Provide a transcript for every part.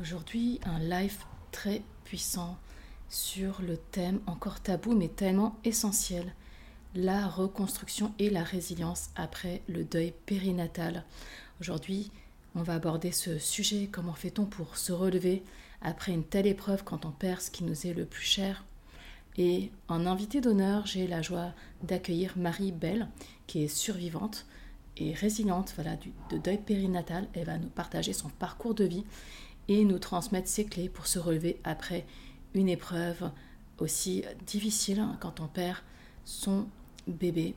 Aujourd'hui, un live très puissant sur le thème encore tabou mais tellement essentiel, la reconstruction et la résilience après le deuil périnatal. Aujourd'hui, on va aborder ce sujet, comment fait-on pour se relever après une telle épreuve quand on perd ce qui nous est le plus cher? Et en invité d'honneur, j'ai la joie d'accueillir Marie Belle, qui est survivante et résiliente voilà, de deuil périnatal. Elle va nous partager son parcours de vie et nous transmettre ses clés pour se relever après une épreuve aussi difficile hein, quand on perd son bébé.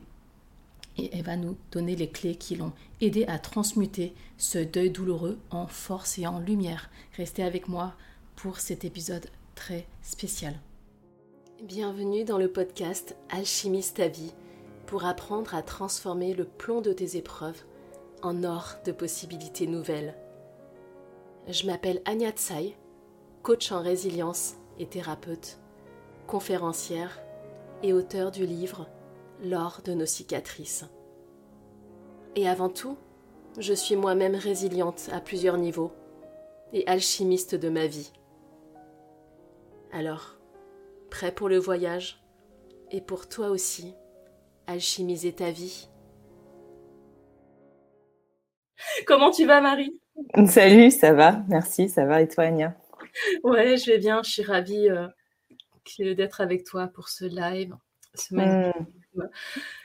Et elle va nous donner les clés qui l'ont aidé à transmuter ce deuil douloureux en force et en lumière. Restez avec moi pour cet épisode très spécial. Bienvenue dans le podcast Alchimiste ta vie pour apprendre à transformer le plomb de tes épreuves en or de possibilités nouvelles. Je m'appelle Anya Tsai, coach en résilience et thérapeute, conférencière et auteur du livre L'or de nos cicatrices. Et avant tout, je suis moi-même résiliente à plusieurs niveaux et alchimiste de ma vie. Alors, prêt pour le voyage et pour toi aussi, alchimiser ta vie? Comment tu vas, Marie? Salut, ça va? Merci, ça va. Et toi, Anya? Ouais, je vais bien. Je suis ravie euh, d'être avec toi pour ce live. Ce mmh.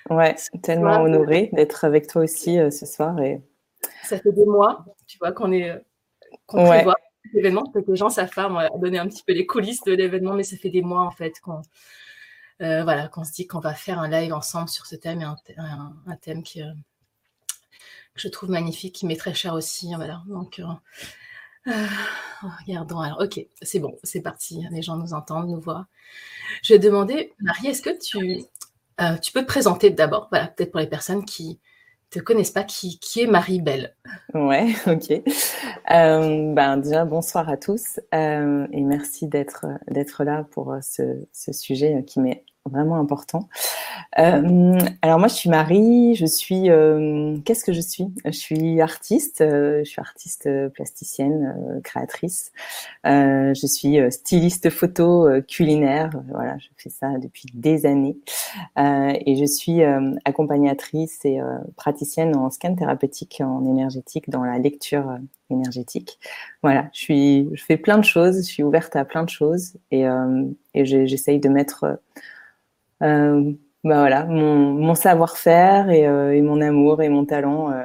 Ouais, tellement honorée d'être avec toi aussi euh, ce soir. Et... Ça fait des mois, tu vois, qu'on est qu'on prévoit l'événement. Peut-être que les gens savent pas, on va donner un petit peu les coulisses de l'événement, mais ça fait des mois en fait qu'on euh, voilà, qu'on se dit qu'on va faire un live ensemble sur ce thème et un, un thème qui, que je trouve magnifique, qui m'est très cher aussi. Voilà. Donc, euh, euh, regardons. Alors, ok, c'est bon, c'est parti. Les gens nous entendent, nous voient. Je vais demander, Marie, est-ce que tu, euh, tu peux te présenter d'abord Voilà, peut-être pour les personnes qui te connaissent pas, qui, qui est Marie Belle Ouais, ok. ben déjà bonsoir à tous et merci d'être d'être là pour ce, ce sujet qui m'est vraiment important. Euh, alors moi, je suis Marie. Je suis. Euh, qu'est-ce que je suis? Je suis artiste. Euh, je suis artiste plasticienne, créatrice. je suis styliste photo culinaire. Voilà, je fais ça depuis des années. et je suis accompagnatrice et praticienne en scan thérapeutique en énergétique dans la lecture énergétique. Voilà, je suis. Je fais plein de choses. Je suis ouverte à plein de choses et, et j'essaye de mettre bah voilà, mon, savoir-faire euh, et, mon amour et mon talent euh,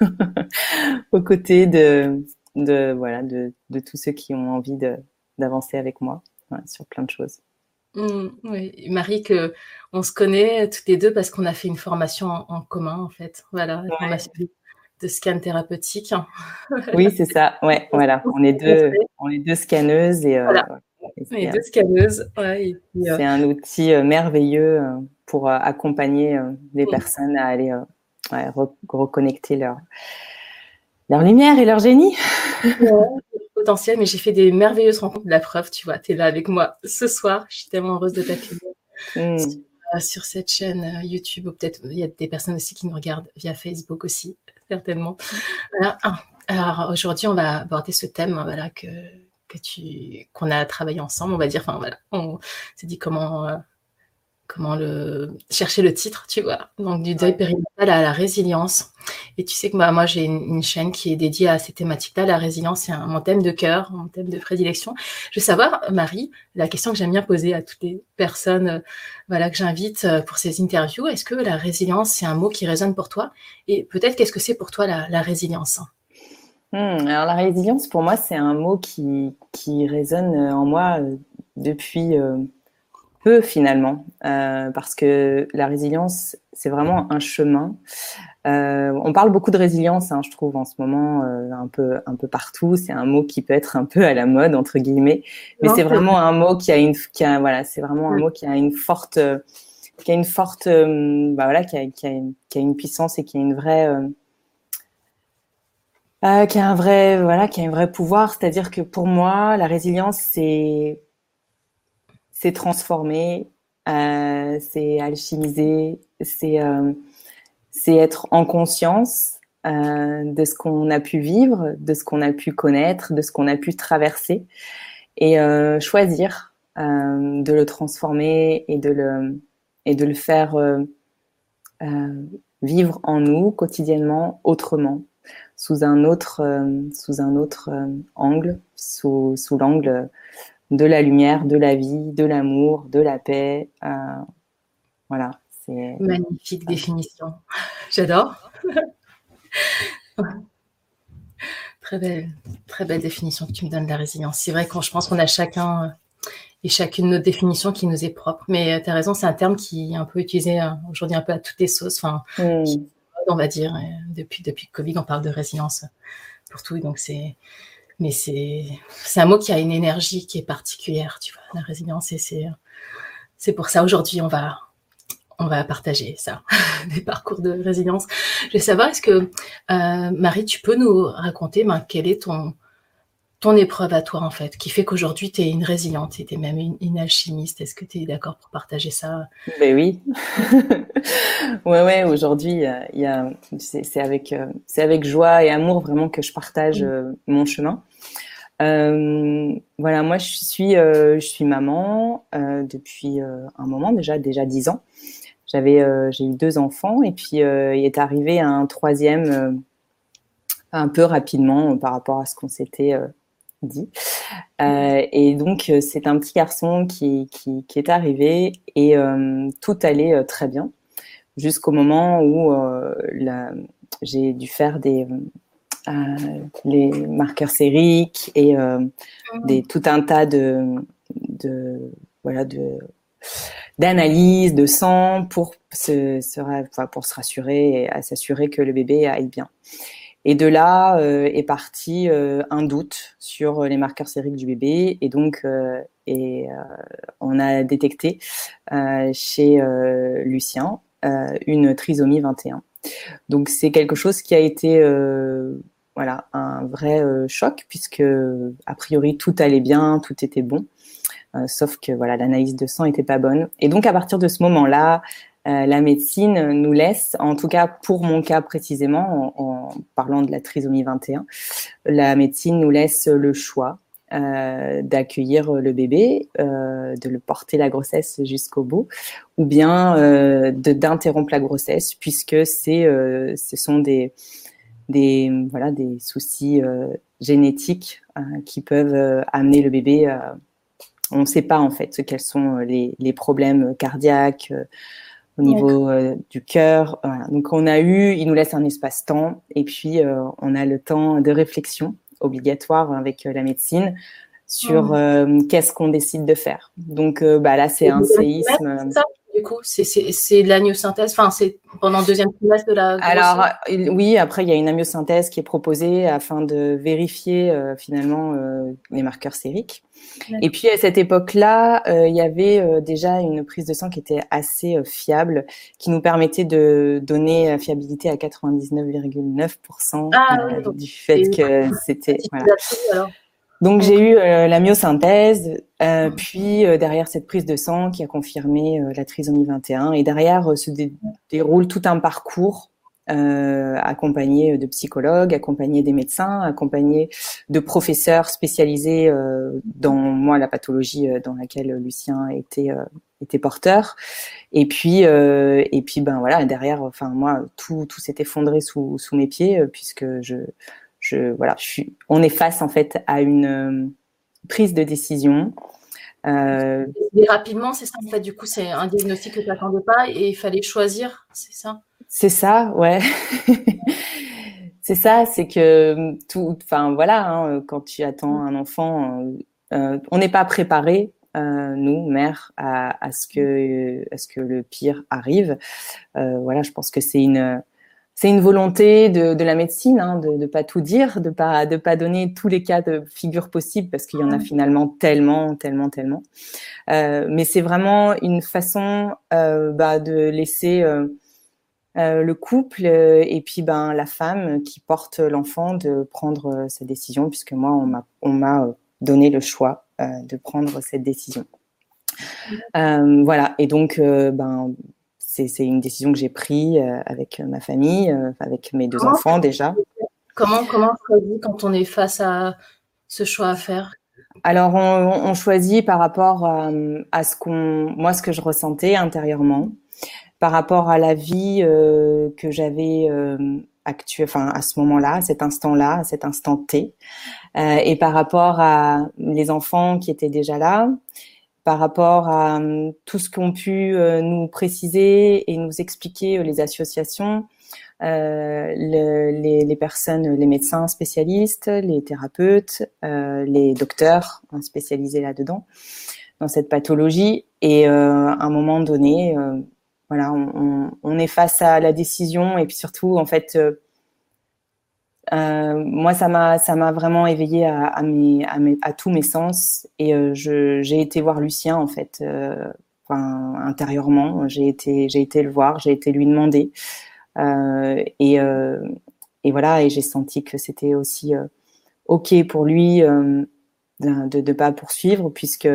aux côtés de, de voilà de, de, tous ceux qui ont envie d'avancer avec moi sur plein de choses. Mmh, oui, Marie, que on se connaît toutes les deux parce qu'on a fait une formation en, commun en fait. Voilà, formation de scan thérapeutique. oui, c'est ça. Ouais, voilà. On est deux, on est deux scanneuses et deux scanneuses. Euh, c'est un outil euh, merveilleux euh, pour accompagner les personnes à aller reconnecter leur, leur lumière et leur génie. potentiel, mais j'ai fait des merveilleuses rencontres. La preuve, tu vois, tu es là avec moi ce soir. Je suis tellement heureuse de t'accueillir. Hmm. Sur, cette chaîne YouTube, ou peut-être il y a des personnes aussi qui nous regardent via Facebook aussi, certainement. Ah, alors aujourd'hui, on va aborder ce thème voilà, que, tu qu'on a travaillé ensemble, on va dire. Enfin voilà, on s'est dit comment euh, comment le chercher le titre, tu vois. Donc du deuil périnatal à la résilience. Et tu sais que bah, moi j'ai une, chaîne qui est dédiée à ces thématiques-là. La résilience, c'est mon thème de cœur, mon thème de prédilection. Je veux savoir, Marie, la question que j'aime bien poser à toutes les personnes, euh, voilà, que j'invite euh, pour ces interviews. Est-ce que la résilience, c'est un mot qui résonne pour toi? Et peut-être qu'est-ce que c'est pour toi la, la résilience? Hmm, alors la résilience, pour moi, c'est un mot qui, qui résonne en moi euh, depuis euh, peu finalement, euh, parce que la résilience, c'est vraiment un chemin. on parle beaucoup de résilience, hein, je trouve, en ce moment, un peu, un peu partout. C'est un mot qui peut être un peu à la mode entre guillemets, mais c'est vraiment un mot qui a une, qui a, voilà, c'est vraiment un mot qui a une forte, qui a une forte, bah voilà, qui a, qui, a une, qui a une puissance et qui a une vraie euh, qui a un vrai, voilà, qui a un vrai pouvoir. C'est-à-dire que pour moi, la résilience, c'est, c'est transformer, euh, c'est alchimiser, c'est, euh, c'est être en conscience de ce qu'on a pu vivre, de ce qu'on a pu connaître, de ce qu'on a pu traverser, et choisir de le transformer et de le et de le faire vivre en nous quotidiennement autrement, sous un autre, euh, sous un autre euh, angle, sous, sous l'angle de la lumière, de la vie, de l'amour, de la paix. Euh, voilà. C'est magnifique définition. J'adore. très belle, très belle définition que tu me donnes de la résilience. C'est vrai que je pense qu'on a chacun et chacune notre définition qui nous est propre. Mais tu as raison, c'est un terme qui est un peu utilisé aujourd'hui un peu à toutes les sauces. Enfin, mm on va dire. Depuis, depuis le Covid, on parle de résilience pour tout. Donc, c'est, mais c'est, c'est un mot qui a une énergie qui est particulière, tu vois, la résilience. Et c'est, c'est pour ça aujourd'hui, on va, on va partager ça, des parcours de résilience. Je vais savoir, est-ce que, euh, Marie, tu peux nous raconter ben, quel est ton, ton épreuve à toi, en fait, qui fait qu'aujourd'hui, tu es une résiliente, tu es même une, alchimiste. Est-ce que tu es d'accord pour partager ça? Ben oui. ouais, ouais, aujourd'hui, c'est, avec, euh, c'est avec joie et amour vraiment que je partage euh, mon chemin. Euh, voilà, moi, je suis, je suis maman depuis un moment, déjà, déjà dix ans. J'avais, j'ai eu deux enfants et puis il est arrivé un troisième un peu rapidement par rapport à ce qu'on s'était dit. Euh, et donc, euh, c'est un petit garçon qui, qui, qui est arrivé et euh, tout allait très bien jusqu'au moment où j'ai dû faire des les marqueurs sériques et des, tout un tas de, de voilà de d'analyse de sang pour se, se, pour se rassurer et s'assurer que le bébé aille bien. Et de là euh, est parti euh, un doute sur les marqueurs sériques du bébé. Et donc, euh, on a détecté chez Lucien une trisomie 21. Donc, c'est quelque chose qui a été voilà, un vrai choc, puisque a priori tout allait bien, tout était bon. sauf que voilà, l'analyse de sang n'était pas bonne. Et donc, à partir de ce moment-là, euh, la médecine nous laisse, en tout cas pour mon cas précisément, en, parlant de la trisomie 21, la médecine nous laisse le choix euh, d'accueillir le bébé, euh, de le porter la grossesse jusqu'au bout, ou bien d'interrompre la grossesse, puisque ce sont des, voilà, des soucis génétiques qui peuvent amener le bébé. on ne sait pas en fait quels sont les problèmes cardiaques au niveau euh, du cœur. Donc on a eu, il nous laisse un espace-temps et puis euh, on a le temps de réflexion obligatoire avec euh, la médecine sur qu'est-ce qu'on décide de faire. Donc bah, là c'est un séisme. Du coup, c'est de l'amyosynthèse. Enfin, c'est pendant le deuxième trimestre de la. Alors oui, après il y a une amyosynthèse qui est proposée afin de vérifier finalement les marqueurs sériques. Et puis à cette époque-là, euh, il y avait euh, déjà une prise de sang qui était assez euh, fiable, qui nous permettait de donner la fiabilité à 99,9% ah, du fait que c'était. Donc j'ai eu la myosynthèse, puis derrière cette prise de sang qui a confirmé la trisomie 21, et derrière se déroule tout un parcours euh, accompagné de psychologues, accompagné des médecins, accompagné de professeurs spécialisés euh, dans moi la pathologie euh, dans laquelle Lucien était euh, était porteur. Et puis euh, et puis ben voilà derrière, enfin moi tout tout s'est effondré sous sous mes pieds puisque je je voilà je suis on est face en fait à une prise de décision. Euh, et rapidement, c'est ça en fait. Du coup, c'est un diagnostic que tu n'attendais pas et il fallait choisir, c'est ça? C'est ça, ouais. c'est ça, c'est que tout, enfin voilà, hein, quand tu attends un enfant, euh, on n'est pas préparé, euh, nous, mères, à, à, ce que, à ce que le pire arrive. Euh, voilà, je pense que c'est une, c'est une volonté de, de la médecine, hein, de ne pas tout dire, de pas de pas donner tous les cas de figure possibles parce qu'il y en a finalement tellement, tellement, tellement. Euh, mais c'est vraiment une façon euh, bah, de laisser euh, euh, le couple euh, et puis ben la femme qui porte l'enfant de prendre euh, sa décision puisque moi on m'a on m'a donné le choix de prendre cette décision. voilà et donc ben c'est une décision que j'ai prise avec ma famille, avec mes deux enfants déjà. Comment, comment on choisit quand on est face à ce choix à faire? Alors, on, choisit par rapport à ce qu'on, moi, ce que je ressentais intérieurement, par rapport à la vie que j'avais actuelle, enfin à ce moment-là, à cet instant-là, à cet instant T, et par rapport à les enfants qui étaient déjà là, par rapport à hum, tout ce qu'ont pu euh, nous préciser et nous expliquer euh, les associations, euh, les, les, personnes, les médecins spécialistes, les thérapeutes, les docteurs hein, spécialisés là-dedans, dans cette pathologie. Et à un moment donné, voilà, on, on, est face à la décision et puis surtout, en fait, euh, moi, ça m'a, ça m'a vraiment éveillé à, à, mes, à, mes, à tous mes sens. Et euh, je, j'ai été voir Lucien en fait, euh, enfin, intérieurement. J'ai été, j'ai été le voir, j'ai été lui demander. Euh, et, et voilà, et j'ai senti que c'était aussi ok pour lui de ne pas poursuivre, puisque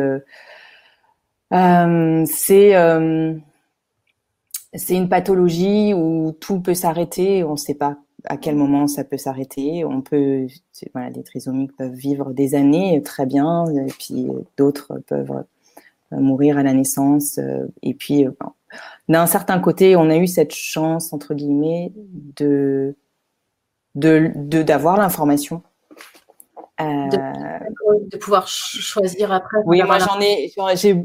c'est c'est une pathologie où tout peut s'arrêter, on ne sait pas à quel moment ça peut s'arrêter. On peut, voilà, des trisomiques peuvent vivre des années très bien, et puis d'autres peuvent euh, mourir à la naissance. Euh, et puis, euh, d'un certain côté, on a eu cette chance entre guillemets de de d'avoir l'information. De, pouvoir choisir après. Oui, moi j'en ai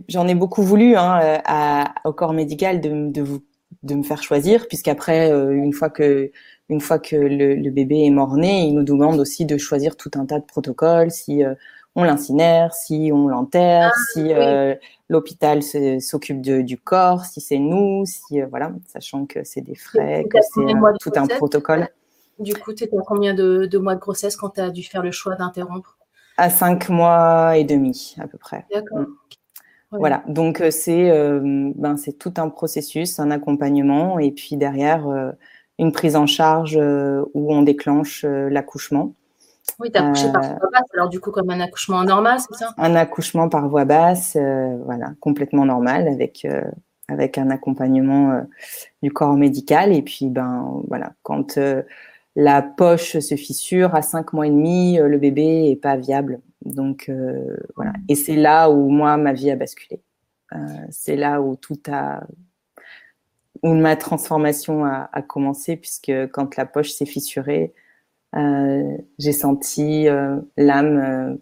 j'en ai beaucoup voulu hein, à, au corps médical de, de, de me faire choisir, puisqu'après une fois que une fois que le, bébé est mort-né, il nous demande aussi de choisir tout un tas de protocoles, si euh, on l'incinère, si on l'enterre, ah, si euh, l'hôpital s'occupe du corps, si c'est nous, si euh, voilà, sachant que c'est des frais, que c'est tout un protocole. Du coup, tu étais à combien de, mois de grossesse quand tu as dû faire le choix d'interrompre? À cinq mois et demi à peu près. D'accord. Mm. Voilà, donc c'est ben, c'est tout un processus, un accompagnement, et puis derrière une prise en charge euh, où on déclenche euh, l'accouchement. Oui, tu as accouché par euh, voie basse, alors du coup comme un accouchement normal, c'est ça? Un accouchement par voie basse, voilà, complètement normal, avec, avec un accompagnement du corps médical. Et puis, ben voilà, quand la poche se fissure à 5 mois et demi, le bébé est pas viable. Donc voilà. Et c'est là où moi, ma vie a basculé. c'est là où tout a où ma transformation a, commencé, puisque quand la poche s'est fissurée, euh, j'ai senti euh, l'âme euh,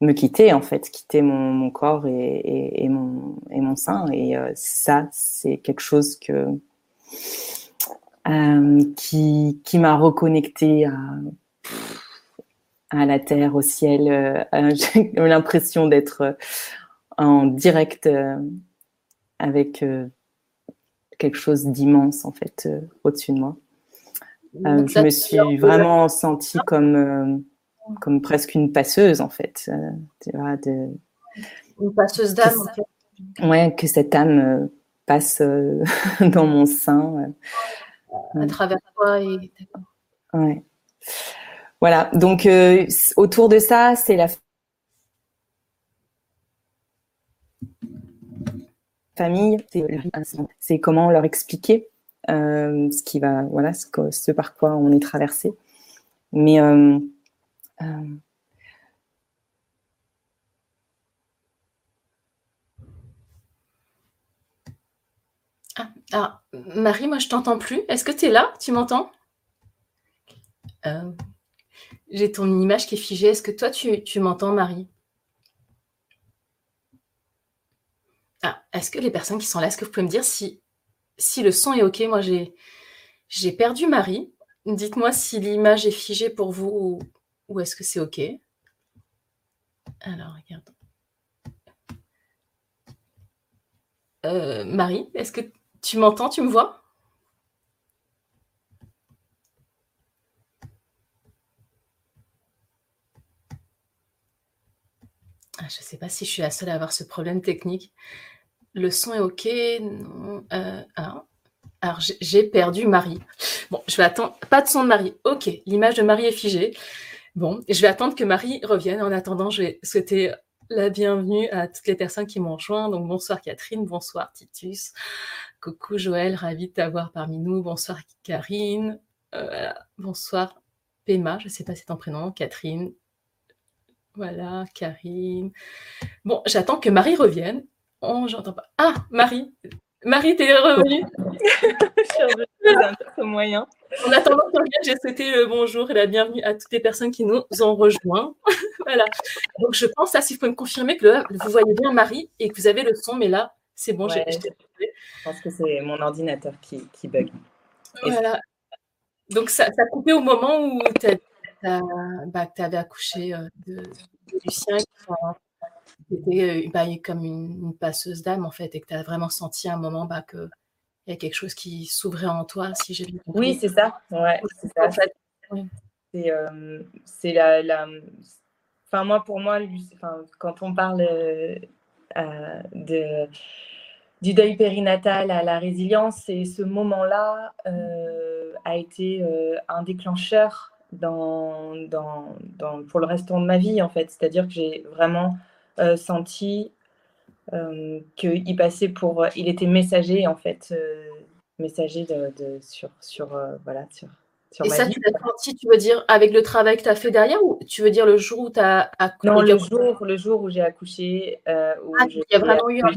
me quitter, en fait, quitter mon, corps et, mon, et mon sein. Et ça, c'est quelque chose que, qui, qui m'a reconnecté à, à la terre, au ciel. j'ai l'impression d'être en direct avec quelque chose d'immense en fait euh, au-dessus de moi. Euh, je me suis vraiment sentie comme, euh, comme presque une passeuse en fait. Tu vois, de... Une passeuse d'âme. Ouais, que cette âme passe dans mon sein. À travers toi et. Ouais. Voilà, donc autour de ça, c'est la famille, c'est comment leur expliquer euh, ce qui va, voilà, ce, par quoi on est traversé. Mais euh, euh, ah, Marie, moi je t'entends plus. Est-ce que tu es là? Tu m'entends? J'ai ton image qui est figée. Est-ce que toi tu m'entends, Marie? Ah, est-ce que les personnes qui sont là, est-ce que vous pouvez me dire si, si le son est OK? Moi, j'ai, j'ai perdu Marie. Dites-moi si l'image est figée pour vous ou, est-ce que c'est OK? Alors, regarde. Euh, Marie, est-ce que tu m'entends? Tu me vois? Ah, Je ne sais pas si je suis la seule à avoir ce problème technique. Le son est OK. Non. Euh, alors, j'ai perdu Marie. Bon, je vais attendre. Pas de son de Marie. OK. L'image de Marie est figée. Bon, je vais attendre que Marie revienne. En attendant, je vais souhaiter la bienvenue à toutes les personnes qui m'ont rejoint. Donc bonsoir Catherine, bonsoir Titus, coucou Joël, ravi de t'avoir parmi nous. Bonsoir Karine, euh, bonsoir Pema, je ne sais pas si ton prénom, Catherine. Voilà, Karine. Bon, j'attends que Marie revienne. Oh, j'entends pas. Ah, Marie, Marie, t'es revenue Je suis moyen. En attendant j'ai souhaité le bonjour et la bienvenue à toutes les personnes qui nous ont rejoints. voilà. Donc, je pense, là, si vous pouvez me confirmer que vous voyez bien Marie et que vous avez le son, mais là, c'est bon, j'ai Je pense que c'est mon ordinateur qui, qui bug. Voilà. Donc, ça, ça a coupé au moment où tu bah, avais accouché euh, de, Lucien, qui euh, bah, comme une, passeuse d'âme, en fait, et que tu as vraiment senti à un moment bah, que il y a quelque chose qui s'ouvrait en toi, si j'ai bien compris. Oui, c'est ça. Ouais, c'est ça. C'est euh, la, Enfin, moi, pour moi, quand on parle euh, de, du deuil périnatal à la résilience, c'est ce moment-là a été un déclencheur dans, dans, dans, pour le restant de ma vie, en fait. C'est-à-dire que j'ai vraiment senti euh, qu'il passait pour, il était messager en fait, euh, messager de, sur, sur euh, voilà, sur, et ça, tu l'as senti, tu veux dire, avec le travail que tu as fait derrière ou tu veux dire le jour où tu as accouché Non, le jour, le jour où j'ai accouché. où ah, il y a vraiment eu un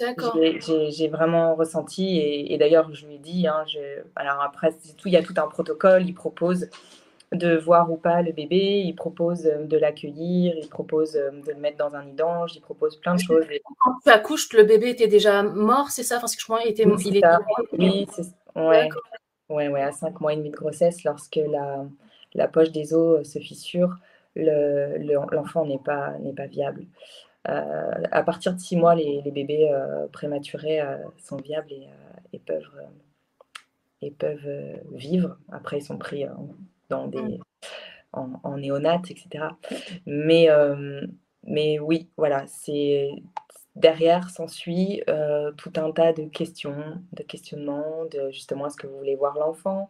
D'accord. J'ai vraiment ressenti, et, d'ailleurs, je lui ai dit, hein, alors après, tout, il y a tout un protocole, il propose de voir ou pas le bébé, il propose euh, de l'accueillir, il propose euh, de le mettre dans un nid d'ange, il propose plein de choses. Quand tu accouches, le bébé était déjà mort, c'est ça? Parce que je crois qu'il était, il était Oui, c'est ouais. ouais, ouais, à 5 mois et demi de grossesse, lorsque la, la poche des os euh, se fissure, l'enfant le, n'est pas, pas viable. à partir de 6 mois, les, les bébés prématurés sont viables et, et peuvent, et peuvent vivre. Après, ils sont pris dans des, mmh. en, en néonat, etc. Mais, euh, mais oui, voilà, c'est derrière s'ensuit euh, tout un tas de questions, de questionnements, de justement est-ce que vous voulez voir l'enfant?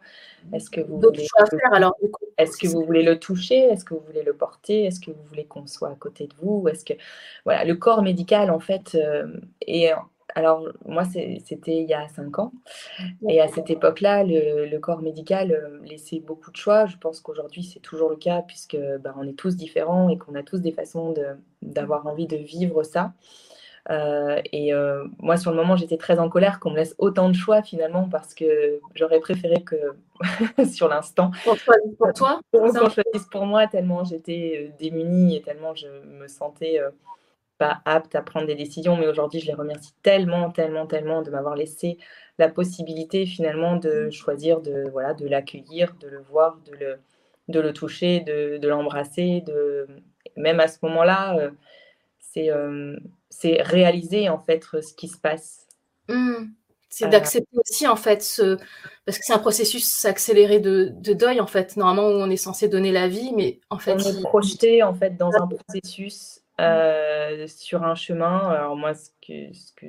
Est-ce que vous voulez faire, alors Est-ce que vous voulez le toucher? Est-ce que vous voulez le porter? Est-ce que vous voulez qu'on soit à côté de vous? Est-ce que voilà, le corps médical en fait euh, est alors, moi, c'était il y a cinq ans. Et à cette époque-là, le, corps médical euh, laissait beaucoup de choix. Je pense qu'aujourd'hui, c'est toujours le cas, puisque ben, on est tous différents et qu'on a tous des façons d'avoir envie de vivre ça. Euh, et euh, moi, sur le moment, j'étais très en colère qu'on me laisse autant de choix finalement, parce que j'aurais préféré que sur l'instant. Pour, pour toi Qu'on choisisse pour moi, tellement j'étais démunie et tellement je me sentais pas apte à prendre des décisions, mais aujourd'hui, je les remercie tellement, tellement, tellement de m'avoir laissé la possibilité finalement de mmh. choisir de voilà de l'accueillir, de le voir, de le, de le toucher, de, de l'embrasser. De... Même à ce moment-là, euh, c'est euh, c'est réaliser en fait ce qui se passe. Mmh. C'est euh. d'accepter aussi en fait ce parce que c'est un processus accéléré de, de, deuil en fait normalement où on est censé donner la vie mais en fait on est projeté en fait dans un processus euh, sur un chemin. Alors moi, ce que, ce que,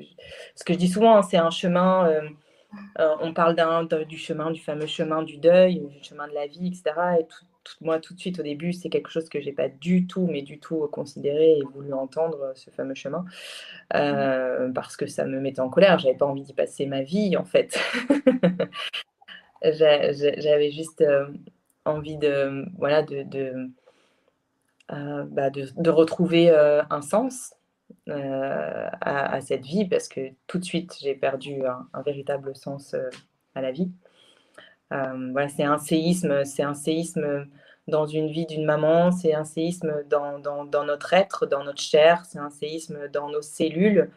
ce que je dis souvent, hein, c'est un chemin, euh, euh, on parle du chemin, du fameux chemin du deuil, du chemin de la vie, etc. Et tout, moi, tout de suite, au début, c'est quelque chose que j'ai pas du tout, mais du tout considéré et voulu entendre, ce fameux chemin, parce que ça me mettait en colère. J'avais pas envie d'y passer ma vie, en fait. J'avais juste envie de, voilà, de, bah, de, retrouver euh, un sens euh, à, cette vie parce que tout de suite j'ai perdu un, véritable sens à la vie. voilà, c'est un séisme, c'est un séisme dans une vie d'une maman, c'est un séisme dans, dans, notre être, dans notre chair, c'est un séisme dans nos cellules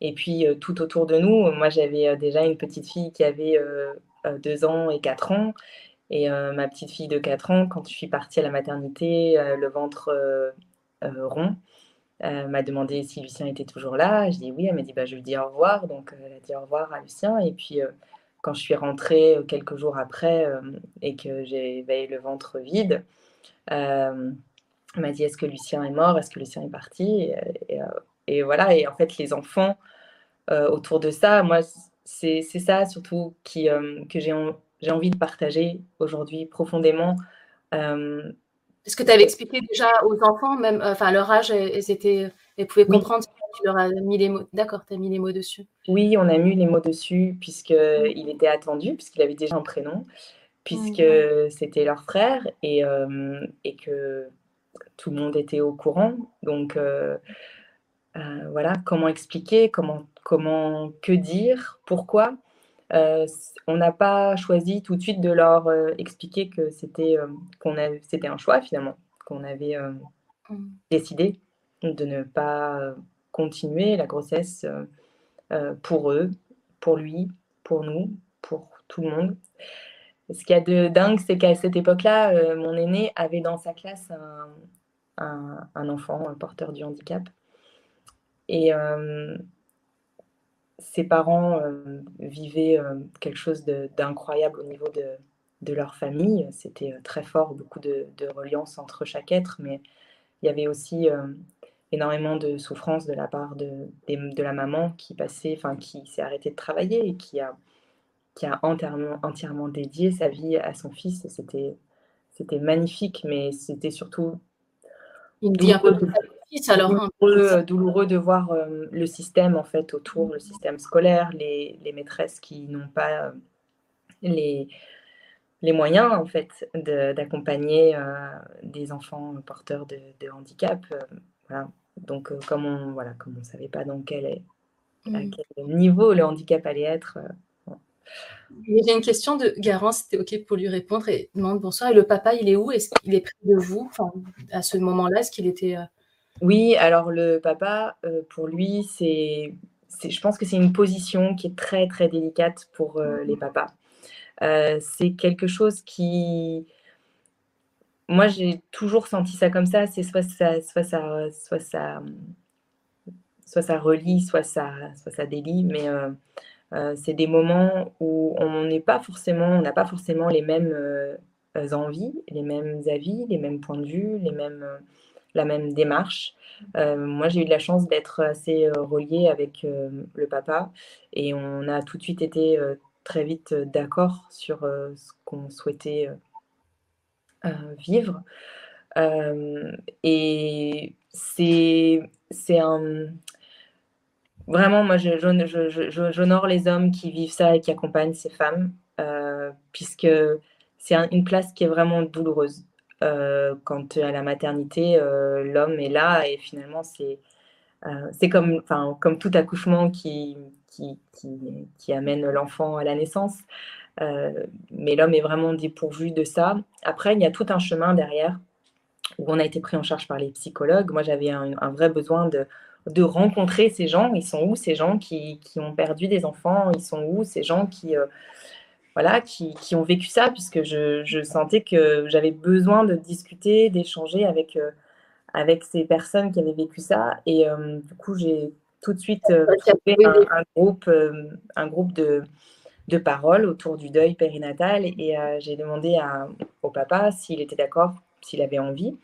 et puis tout autour de nous. Moi, j'avais déjà une petite fille qui avait deux ans et quatre ans et euh, ma petite fille de 4 ans, quand je suis partie à la maternité, euh, le ventre euh, rond, m'a demandé si Lucien était toujours là. Je dis oui, elle m'a dit bah, je lui dis au revoir. Donc elle a dit au revoir à Lucien. Et puis quand je suis rentrée quelques jours après et que j'ai le ventre vide, elle m'a dit est-ce que Lucien est mort? Est-ce que Lucien est parti? Et, voilà, et en fait les enfants autour de ça, moi c'est ça surtout qui, que j'ai j'ai envie de partager aujourd'hui profondément. Euh, Est-ce que tu avais expliqué déjà aux enfants, même enfin à leur âge, étaient elles pouvaient comprendre tu leur as mis les mots. D'accord, tu as mis les mots dessus. Oui, on a mis les mots dessus puisqu'il était attendu, puisqu'il avait déjà un prénom, puisque c'était leur frère et, euh, et, que tout le monde était au courant. Donc euh, euh, voilà, comment expliquer, comment, comment, que dire, pourquoi? On n'a pas choisi tout de suite de leur expliquer que c'était qu'on c'était un choix finalement, qu'on avait mmh. décidé de ne pas continuer la grossesse euh, euh, pour eux, pour lui, pour nous, pour tout le monde. Ce qu'il y a de dingue, c'est qu'à cette époque-là, euh, mon aîné avait dans sa classe un, un, enfant, un porteur du handicap. Et ses parents vivaient quelque chose d'incroyable au niveau de, de, leur famille. C'était très fort, beaucoup de, de reliance entre chaque être, mais il y avait aussi énormément de souffrance de la part de, de, la maman qui passait, enfin qui s'est arrêtée de travailler et qui a, qui a entièrement, entièrement dédié sa vie à son fils. C'était, c'était magnifique, mais c'était surtout Il dit un peu de alors. Hein. Douloureux, douloureux, de voir euh, le système en fait autour, le système scolaire, les, les maîtresses qui n'ont pas euh, les les moyens en fait d'accompagner euh, des enfants porteurs de, de handicap. voilà. Donc, comme on voilà, comme on savait pas dans quel, à mmh. quel niveau le handicap allait être. Il y a une question de Garance, c'était OK pour lui répondre et demande bonsoir. Et le papa, il est où? Est-ce qu'il est près de vous? À ce moment-là, est-ce qu'il était. Euh, oui, alors le papa, pour lui, c'est, je pense que c'est une position qui est très, très délicate pour les papas. c'est quelque chose qui, moi, j'ai toujours senti ça comme ça. C'est soit ça, soit ça, soit ça, soit ça relie, soit ça, soit ça délie. Mais euh, euh, c'est des moments où on n'est pas forcément, on n'a pas forcément les mêmes euh, envies, les mêmes avis, les mêmes points de vue, les mêmes, la même démarche. moi, j'ai eu de la chance d'être assez reliée avec le papa et on a tout de suite été très vite d'accord sur ce qu'on souhaitait euh, vivre. Euh, et c'est un. Vraiment, moi, j'honore les hommes qui vivent ça et qui accompagnent ces femmes, euh, puisque c'est une place qui est vraiment douloureuse. Quand à la maternité, l'homme est là et finalement, c'est c'est comme, comme tout accouchement qui, qui, amène l'enfant à la naissance. Euh, mais l'homme est vraiment dépourvu de ça. Après, il y a tout un chemin derrière où on a été pris en charge par les psychologues. Moi, j'avais un, vrai besoin de, de, rencontrer ces gens. Ils sont où ces gens qui, qui, ont perdu des enfants? Ils sont où ces gens qui, euh, voilà, qui, qui, ont vécu ça Puisque je, je sentais que j'avais besoin de discuter, d'échanger avec, euh, avec ces personnes qui avaient vécu ça. Et du coup, j'ai tout de suite trouvé un, groupe, un groupe de, de parole autour du deuil périnatal et euh, j'ai demandé à, au papa s'il était d'accord, s'il avait envie.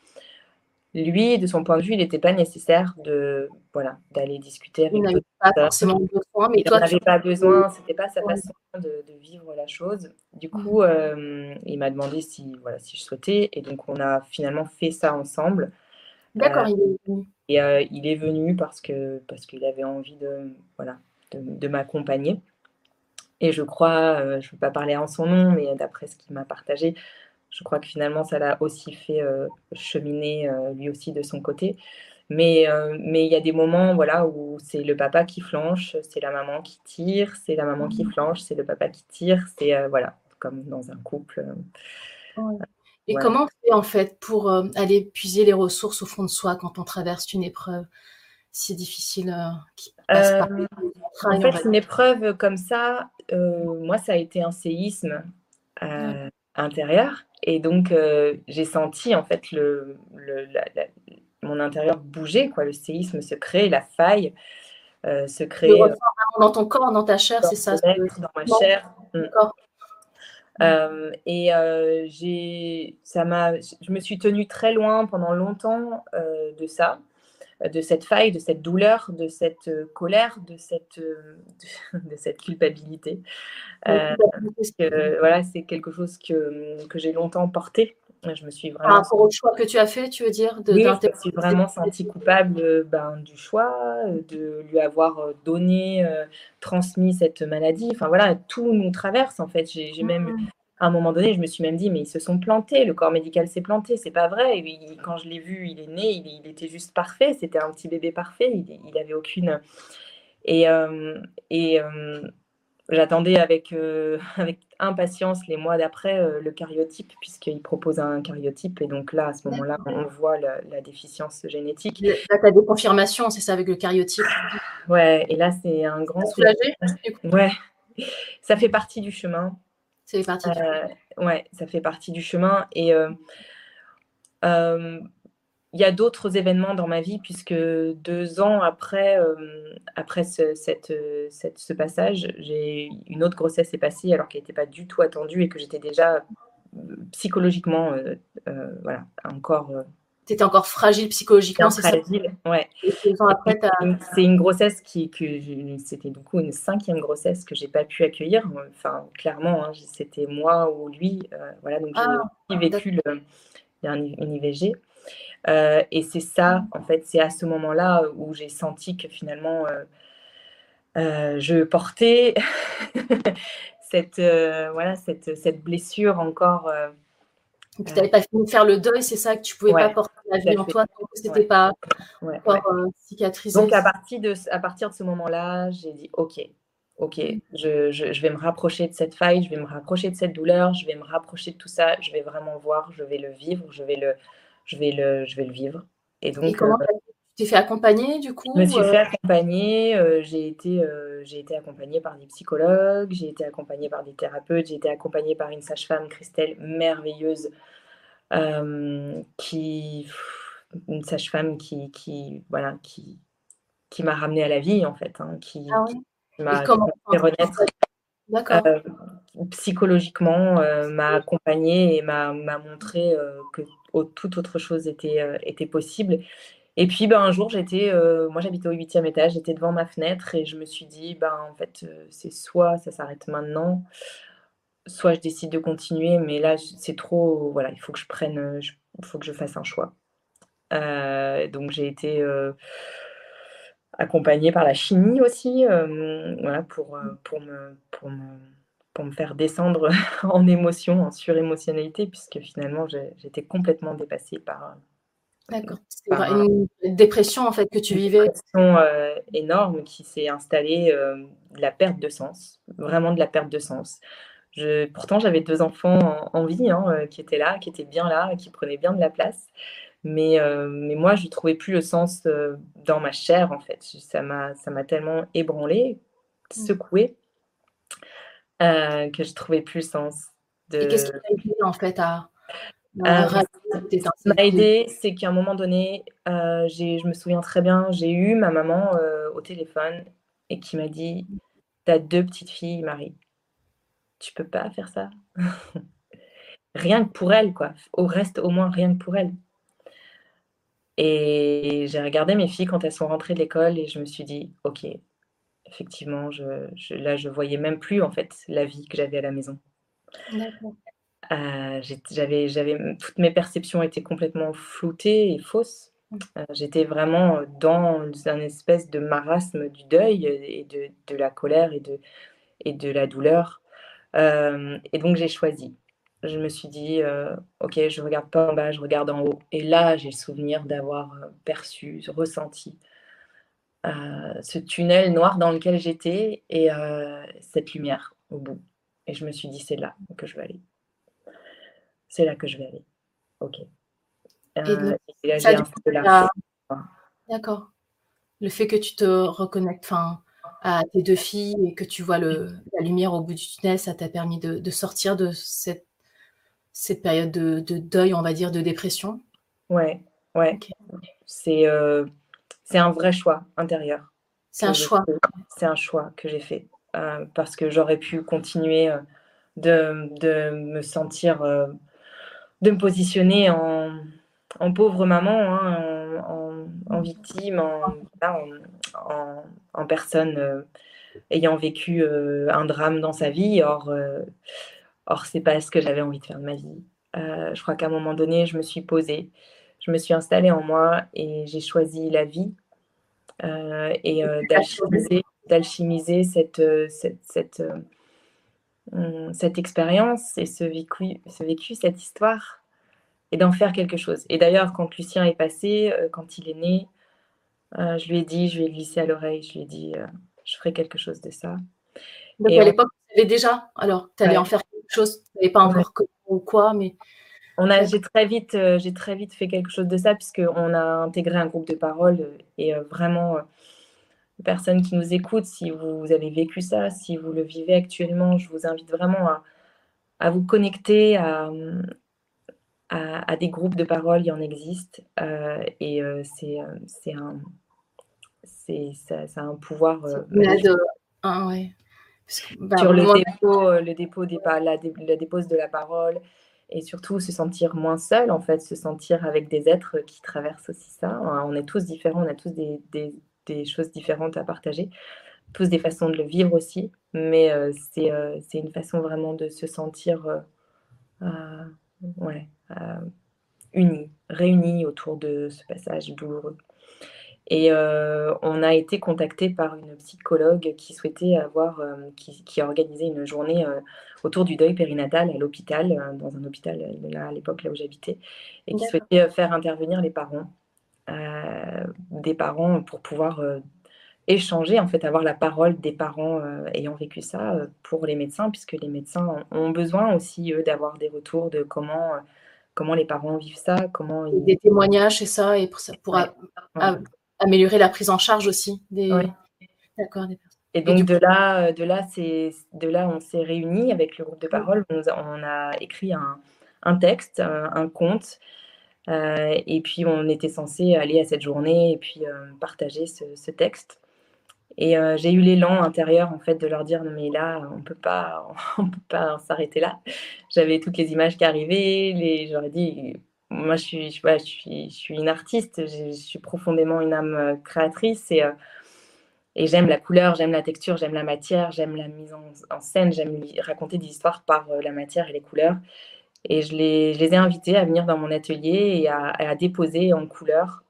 Lui, de son point de vue, il n'était pas nécessaire de voilà d'aller discuter avec. Il n'avait pas forcément besoin, mais il n'avait pas besoin. C'était pas sa façon de, vivre la chose. Du coup, euh, il m'a demandé si voilà si je souhaitais et donc on a finalement fait ça ensemble. D'accord, euh, il est venu. Et il est venu parce que parce qu'il avait envie de voilà de m'accompagner. Et je crois, euh, je ne veux pas parler en son nom, mais d'après ce qu'il m'a partagé, je crois que finalement, ça l'a aussi fait euh, cheminer euh, lui aussi de son côté. Mais mais il y a des moments voilà, où c'est le papa qui flanche, c'est la maman qui tire, c'est la maman qui mmh. flanche, c'est le papa qui tire. C'est voilà, comme dans un couple. Et comment on fait en fait pour aller puiser les ressources au fond de soi quand on traverse une épreuve si difficile qui passe par En fait, une épreuve comme ça, euh, moi, ça a été un séisme euh, intérieur. Et donc, euh, j'ai senti, en fait, le, mon intérieur bouger, quoi. Le séisme se crée, la faille se crée. dans ton corps, dans ta chair, c'est ça Dans ma chair. Mm. et j'ai, ça m'a, je me suis tenue très loin pendant longtemps de ça de cette faille, de cette douleur, de cette euh, colère, de cette, euh, de, cette culpabilité. Euh, voilà, c'est quelque chose que, que j'ai longtemps porté Je me suis vraiment. Par rapport au choix que tu as fait, tu veux dire de, Oui, je me suis vraiment sentie coupable ben, du choix, de lui avoir donné, transmis cette maladie. Enfin voilà, tout nous traverse en fait. J'ai même mmh à un moment donné, je me suis même dit, mais ils se sont plantés, le corps médical s'est planté, c'est pas vrai. Et quand je l'ai vu, il est né, il, était juste parfait, c'était un petit bébé parfait, il, il avait aucune. Et, euh, et euh, j'attendais avec, euh, avec impatience les mois d'après le cariotype, puisqu'il propose un cariotype. Et donc là, à ce moment-là, on voit la, déficience génétique. Là, tu as des confirmations, c'est ça, avec le cariotype? Ouais, et là, c'est un grand soulagé. Ouais, ça fait partie du chemin. Ça fait partie du chemin. Ouais, ça fait partie du chemin. Et il y a d'autres événements dans ma vie, puisque deux ans après, après ce, cette, cette, ce passage, j'ai une autre grossesse est passée alors qu'elle n'était pas du tout attendue et que j'étais déjà psychologiquement, voilà, encore tu étais encore fragile psychologiquement, c'est fragile, ouais. C'est une grossesse qui, que c'était du coup une cinquième grossesse que j'ai pas pu accueillir. Enfin, clairement, hein, c'était moi ou lui. Euh, voilà, donc j'ai ah, vécu le, une IVG. Euh, et c'est ça, en fait, c'est à ce moment-là où j'ai senti que finalement, euh, je portais cette, voilà, cette, cette blessure encore tu n'avais pas fini de faire le deuil, c'est ça que tu pouvais pas porter la vie en toi, donc c'était pas encore euh, cicatrisé. Donc à partir de, à partir de ce moment-là, j'ai dit ok, ok, je, je, vais me rapprocher de cette faille, je vais me rapprocher de cette douleur, je vais me rapprocher de tout ça, je vais vraiment voir, je vais le vivre, je vais le, je vais le, je vais le vivre. Et donc, comment euh, t'es fait accompagner du coup Je me suis euh? fait accompagner, j'ai été, j'ai été accompagnée par des psychologues, j'ai été accompagnée par des thérapeutes, j'ai été accompagnée par une sage-femme, Christelle, merveilleuse, euh, qui, une sage-femme qui, qui, voilà, qui, qui m'a ramenée à la vie, en fait, hein, qui, ah m'a fait renaître. Euh, psychologiquement, euh, m'a accompagnée et m'a montré que toute autre chose était, était possible. Et puis ben, un jour, j'étais, moi j'habitais au huitième étage, j'étais devant ma fenêtre et je me suis dit, ben, en fait, c'est soit ça s'arrête maintenant, soit je décide de continuer, mais là, c'est trop. Voilà, il faut que je prenne, il faut que je fasse un choix. Euh, donc, j'ai été euh, accompagnée par la chimie aussi, euh, voilà, pour, pour, me, pour, me, pour me faire descendre en émotion, en surémotionnalité, puisque finalement, j'étais complètement dépassée par. D'accord. C'est une dépression en fait que tu vivais. Une dépression énorme qui s'est installée, de la perte de sens, vraiment de la perte de sens pourtant, j'avais deux enfants en, vie hein, euh, qui étaient là, qui étaient bien là, qui prenaient bien de la place. Mais, euh, mais moi, je ne trouvais plus le sens euh, dans ma chair, en fait. Ça m'a tellement ébranlé, mmh. secoué, que je ne trouvais plus le sens. De... Et qu'est-ce qui t'a aidé, en fait, à... Ce m'a aidé, c'est qu'à un moment donné, je me souviens très bien, j'ai eu ma maman au téléphone et qui m'a dit Tu as deux petites filles, Marie tu peux pas faire ça. rien que pour elle, quoi. Au reste, au moins, rien que pour elle. Et j'ai regardé mes filles quand elles sont rentrées de l'école et je me suis dit, ok, effectivement, je, là, je voyais même plus, en fait, la vie que j'avais à la maison. Euh, j'avais, j'avais, toutes mes perceptions étaient complètement floutées et fausses. Mmh. Euh, j'étais vraiment dans un espèce de marasme du deuil et de, de la colère et de, et de la douleur. Euh, et donc j'ai choisi. Je me suis dit, euh, ok, je regarde pas en bas, je regarde en haut. Et là, j'ai le souvenir d'avoir euh, perçu, ressenti ce tunnel noir dans lequel j'étais et cette lumière au bout. Et je me suis dit, c'est là que je vais aller. C'est là que je vais aller. Ok. D'accord. Le fait que tu te reconnectes, à tes deux filles et que tu vois le, la lumière au bout du tunnel, ça t'a permis de, de, sortir de cette, cette période de, de, deuil, on va dire, de dépression? Ouais, ouais. C'est euh, c'est un vrai choix intérieur. C'est un choix. C'est un choix que j'ai fait euh, parce que j'aurais pu continuer euh, de, de, me sentir, de me positionner en, en pauvre maman, hein, en, en, victime, en, personne euh, ayant vécu euh, un drame dans sa vie. Or, euh, or c'est pas ce que j'avais envie de faire de ma vie. je crois qu'à un moment donné, je me suis posée, je me suis installée en moi et j'ai choisi la vie et d'alchimiser cette, cette, cette, cette expérience et ce vécu, ce vécu, cette histoire et d'en faire quelque chose. Et d'ailleurs, quand Lucien est passé, quand il est né, je lui ai dit, je lui ai glissé à l'oreille, je lui ai dit, je ferai quelque chose de ça. Donc à l'époque, tu savais déjà, alors tu allais en faire quelque chose, tu n'avais pas encore comment ou quoi, mais. On a, j'ai très vite, euh, j'ai très vite fait quelque chose de ça puisqu'on a intégré un groupe de parole euh, et euh, vraiment, personnes qui nous écoutent, si vous, avez vécu ça, si vous le vivez actuellement, je vous invite vraiment à, vous connecter à, à, des groupes de parole, il y en existe et c'est, c'est un, c'est, ça, ça, a un pouvoir. Ah, ouais. Bah, sur le dépôt, le dépôt des, la, la dépose de la parole, et surtout se sentir moins seul, en fait, se sentir avec des êtres qui traversent aussi ça. On est tous différents, on a tous des, des, des choses différentes à partager, tous des façons de le vivre aussi, mais euh, euh, c'est une façon vraiment de se sentir euh, ouais, unis, réunis autour de ce passage douloureux. Et euh, on a été contacté par une psychologue qui souhaitait avoir, euh, qui, qui, a organisé une journée euh, autour du deuil périnatal à l'hôpital, dans un hôpital là, à l'époque là où j'habitais, et qui souhaitait faire intervenir les parents, des parents pour pouvoir échanger, en fait, avoir la parole des parents ayant vécu ça pour les médecins, puisque les médecins ont besoin aussi, eux, d'avoir des retours de comment comment les parents vivent ça, comment ils... Des témoignages, c'est ça, et pour, ça, pour améliorer la prise en charge aussi des. D'accord. Et donc de là, de là, c'est de là, on s'est réunis avec le groupe de parole. On, a écrit un, un texte, un, conte, euh, et puis on était censé aller à cette journée et puis euh, partager ce, texte. Et euh, j'ai eu l'élan intérieur en fait de leur dire non mais là on peut pas, on peut pas s'arrêter là. J'avais toutes les images qui arrivaient, les, j'aurais dit moi, je suis, je, suis, je suis une artiste, je, suis profondément une âme créatrice et, et j'aime la couleur, j'aime la texture, j'aime la matière, j'aime la mise en, scène, j'aime raconter des histoires par la matière et les couleurs. Et je les, ai invités à venir dans mon atelier et à, déposer en couleur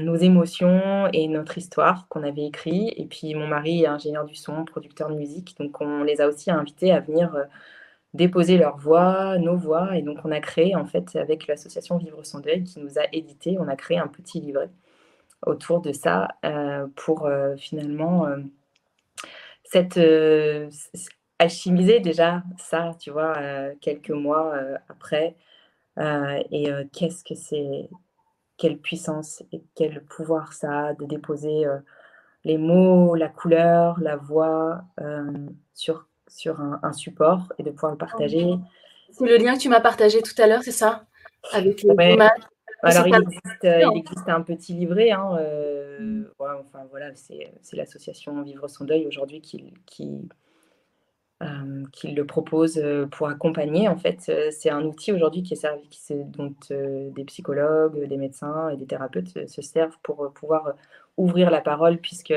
nos émotions et notre histoire qu'on avait écrit. Et puis mon mari est ingénieur du son, producteur de musique, donc on les a aussi invités à venir déposer leur voix, nos voix. Et donc, on a créé, en fait, avec l'association Vivre son deuil qui nous a édité, on a créé un petit livret autour de ça euh, pour euh, finalement euh, cette, alchimiser déjà ça, tu vois, quelques mois après. et qu'est-ce que c'est, quelle puissance et quel pouvoir ça a de déposer les mots, la couleur, la voix sur sur un, support et de pouvoir le partager. C'est le lien que tu m'as partagé tout à l'heure, c'est ça? Avec les Alors, il existe, euh, il existe, un petit livret. Hein, euh, mm. enfin, voilà, c'est l'association Vivre son deuil aujourd'hui qui, qui, euh, qui, le propose pour accompagner. En fait, c'est un outil aujourd'hui qui est servi, qui dont des psychologues, des médecins et des thérapeutes se servent pour pouvoir ouvrir la parole, puisque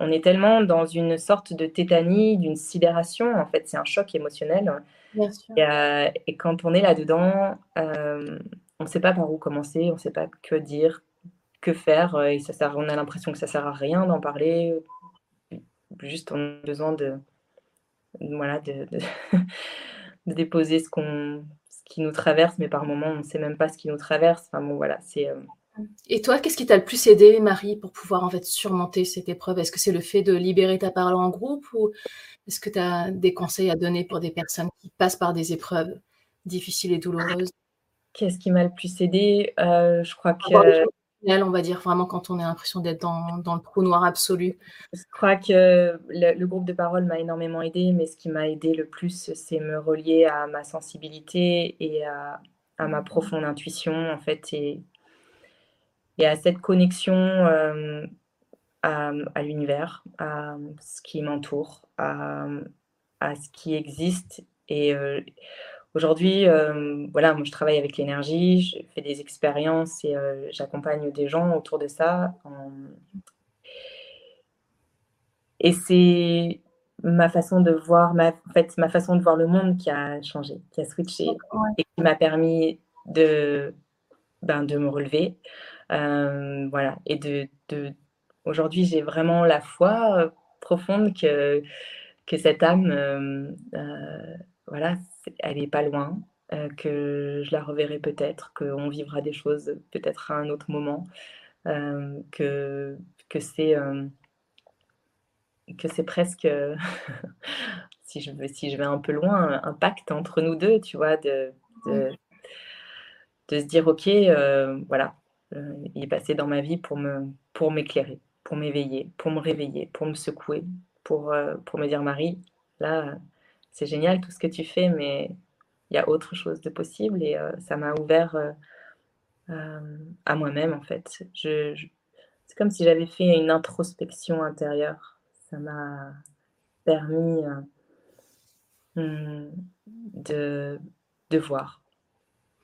on est tellement dans une sorte de tétanie, d'une sidération. En fait, c'est un choc émotionnel. Euh, et, quand on est là-dedans, on ne sait pas par où commencer, on ne sait pas que dire, que faire. Et ça sert, on a l'impression que ça ne sert à rien d'en parler. Juste, on a besoin de, voilà, de, déposer ce, qu'on, ce qui nous traverse, mais par moments, on ne sait même pas ce qui nous traverse. Enfin bon, voilà, c'est et toi, qu'est-ce qui t'a le plus aidé, Marie, pour pouvoir en fait surmonter cette épreuve? Est-ce que c'est le fait de libérer ta parole en groupe ou est-ce que tu as des conseils à donner pour des personnes qui passent par des épreuves difficiles et douloureuses? Qu'est-ce qui m'a le plus aidé? Euh, Je crois que on va dire vraiment quand on a l'impression d'être dans, dans, le trou noir absolu. Je crois que le, groupe de parole m'a énormément aidé, mais ce qui m'a aidé le plus, c'est me relier à ma sensibilité et à, ma profonde intuition, en fait, et et à cette connexion euh, à, l'univers, à ce qui m'entoure, à, ce qui existe. Et euh, aujourd'hui, euh, voilà, moi je travaille avec l'énergie, je fais des expériences et j'accompagne des gens autour de ça. Et c'est ma façon de voir, ma, en fait, ma façon de voir le monde qui a changé, qui a switché et qui m'a permis de, ben, de me relever. Euh, voilà. Et de, de aujourd'hui, j'ai vraiment la foi euh, profonde que, que cette âme, euh, voilà, elle n'est pas loin, que je la reverrai peut-être, qu'on vivra des choses peut-être à un autre moment, que, que c'est que c'est presque, si, je, si je vais un peu loin, un pacte entre nous deux, tu vois, de, de, se dire, ok, euh, voilà, euh, il est passé dans ma vie pour me pour m'éclairer, pour m'éveiller, pour me réveiller, pour me secouer, pour, euh, pour me dire, Marie, là, c'est génial tout ce que tu fais, mais il y a autre chose de possible et ça m'a ouvert à moi-même, en fait. je, c'est comme si j'avais fait une introspection intérieure ça m'a permis euh, hmm, de, de voir,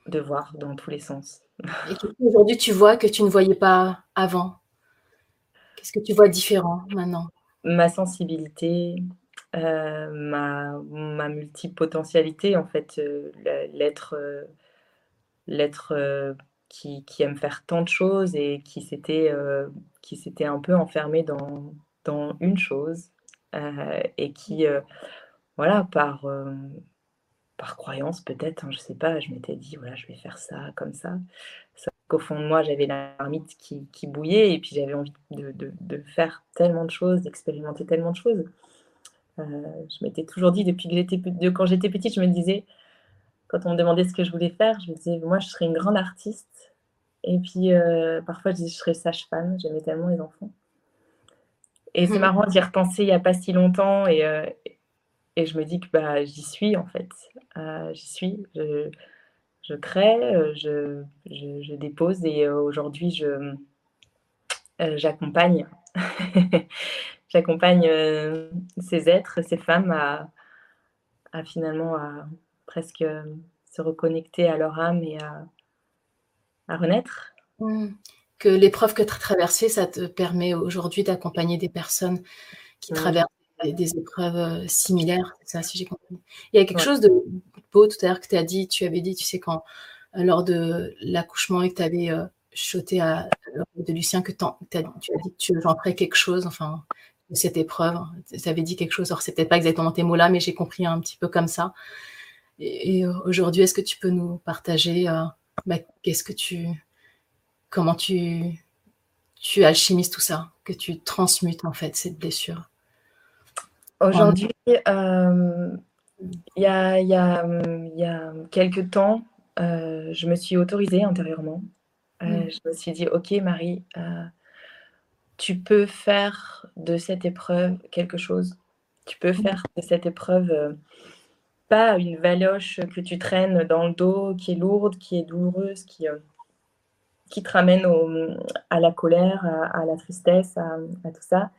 de voir dans tous les sens. Et aujourd'hui, tu vois que tu ne voyais pas avant? Qu'est-ce que tu vois différent maintenant? Ma sensibilité, euh, ma, ma, multipotentialité, en fait, euh, l'être, l'être qui, qui, aime faire tant de choses et qui s'était, qui s'était un peu enfermé dans, dans une chose euh, et qui, euh, voilà, par, euh, par croyance peut-être, hein, je sais pas, je m'étais dit, voilà, je vais faire ça comme ça. qu'au fond de moi, j'avais la marmite qui, qui, bouillait et puis j'avais envie de, de, faire tellement de choses, d'expérimenter tellement de choses. Je m'étais toujours dit, depuis que j'étais, de, quand j'étais petite, je me disais, quand on me demandait ce que je voulais faire, je me disais, moi, je serais une grande artiste. Et puis, parfois, je disais, je serais sage-femme. J'aimais tellement les enfants. Et c'est mmh. marrant d'y repenser il n'y a pas si longtemps et, euh, et je me dis que bah, j'y suis en fait. Euh, j'y suis, je, je crée, euh, je, je, dépose et aujourd'hui je, j'accompagne. j'accompagne ces êtres, ces femmes à, à, finalement à presque se reconnecter à leur âme et à, à renaître. Mmh que l'épreuve que tu as traversée, ça te permet aujourd'hui d'accompagner des personnes qui traversent des, épreuves euh, similaires. C'est ça, si j'ai compris. Il y a quelque chose de beau tout à l'heure que tu as dit, tu avais dit, tu sais, quand euh, lors de l'accouchement et que tu avais euh, chuté à, de Lucien, que tu as dit que tu ferais quelque chose, enfin, de cette épreuve. Tu avais dit quelque chose, alors c'est peut-être pas exactement tes mots là, mais j'ai compris un petit peu comme ça. Et, aujourd'hui, est-ce que tu peux nous partager bah, qu'est-ce que tu comment tu, tu alchimises tout ça, que tu transmutes en fait cette blessure? Aujourd'hui, euh, il y, a, y, a, y, a, quelques temps, euh, je me suis autorisée intérieurement. Euh, mm. Je me suis dit, ok Marie, tu peux faire de cette épreuve quelque chose? Tu peux faire de cette épreuve pas une valoche que tu traînes dans le dos, qui est lourde, qui est douloureuse, qui qui te ramène à la colère, à, la tristesse, à, tout ça.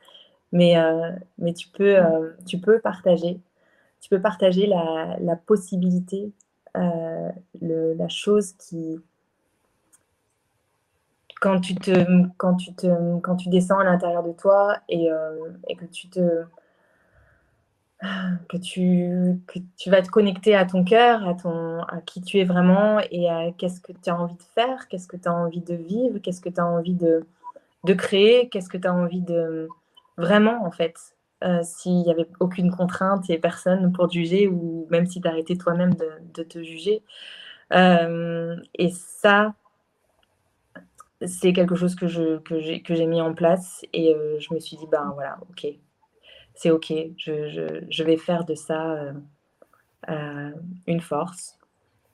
Mais, euh, tu, peux, euh, tu peux partager. Tu peux partager la, la possibilité, euh, le, la chose qui. Quand tu, te, quand, tu te, quand tu descends à l'intérieur de toi et, et que tu te que tu, que tu vas te connecter à ton cœur, à, ton, à qui tu es vraiment et à qu'est-ce que tu as envie de faire, qu'est-ce que tu as envie de vivre, qu'est-ce que tu as envie de, de créer, qu'est-ce que tu as envie de... Vraiment, en fait, euh, s'il n'y avait aucune contrainte et personne pour te juger ou même si tu arrêtais toi-même de, de, te juger. Euh, et ça, c'est quelque chose que, je, que, j'ai, que j'ai mis en place et euh, je me suis dit, ben voilà, ok, c'est OK, je, vais faire de ça euh, euh, une force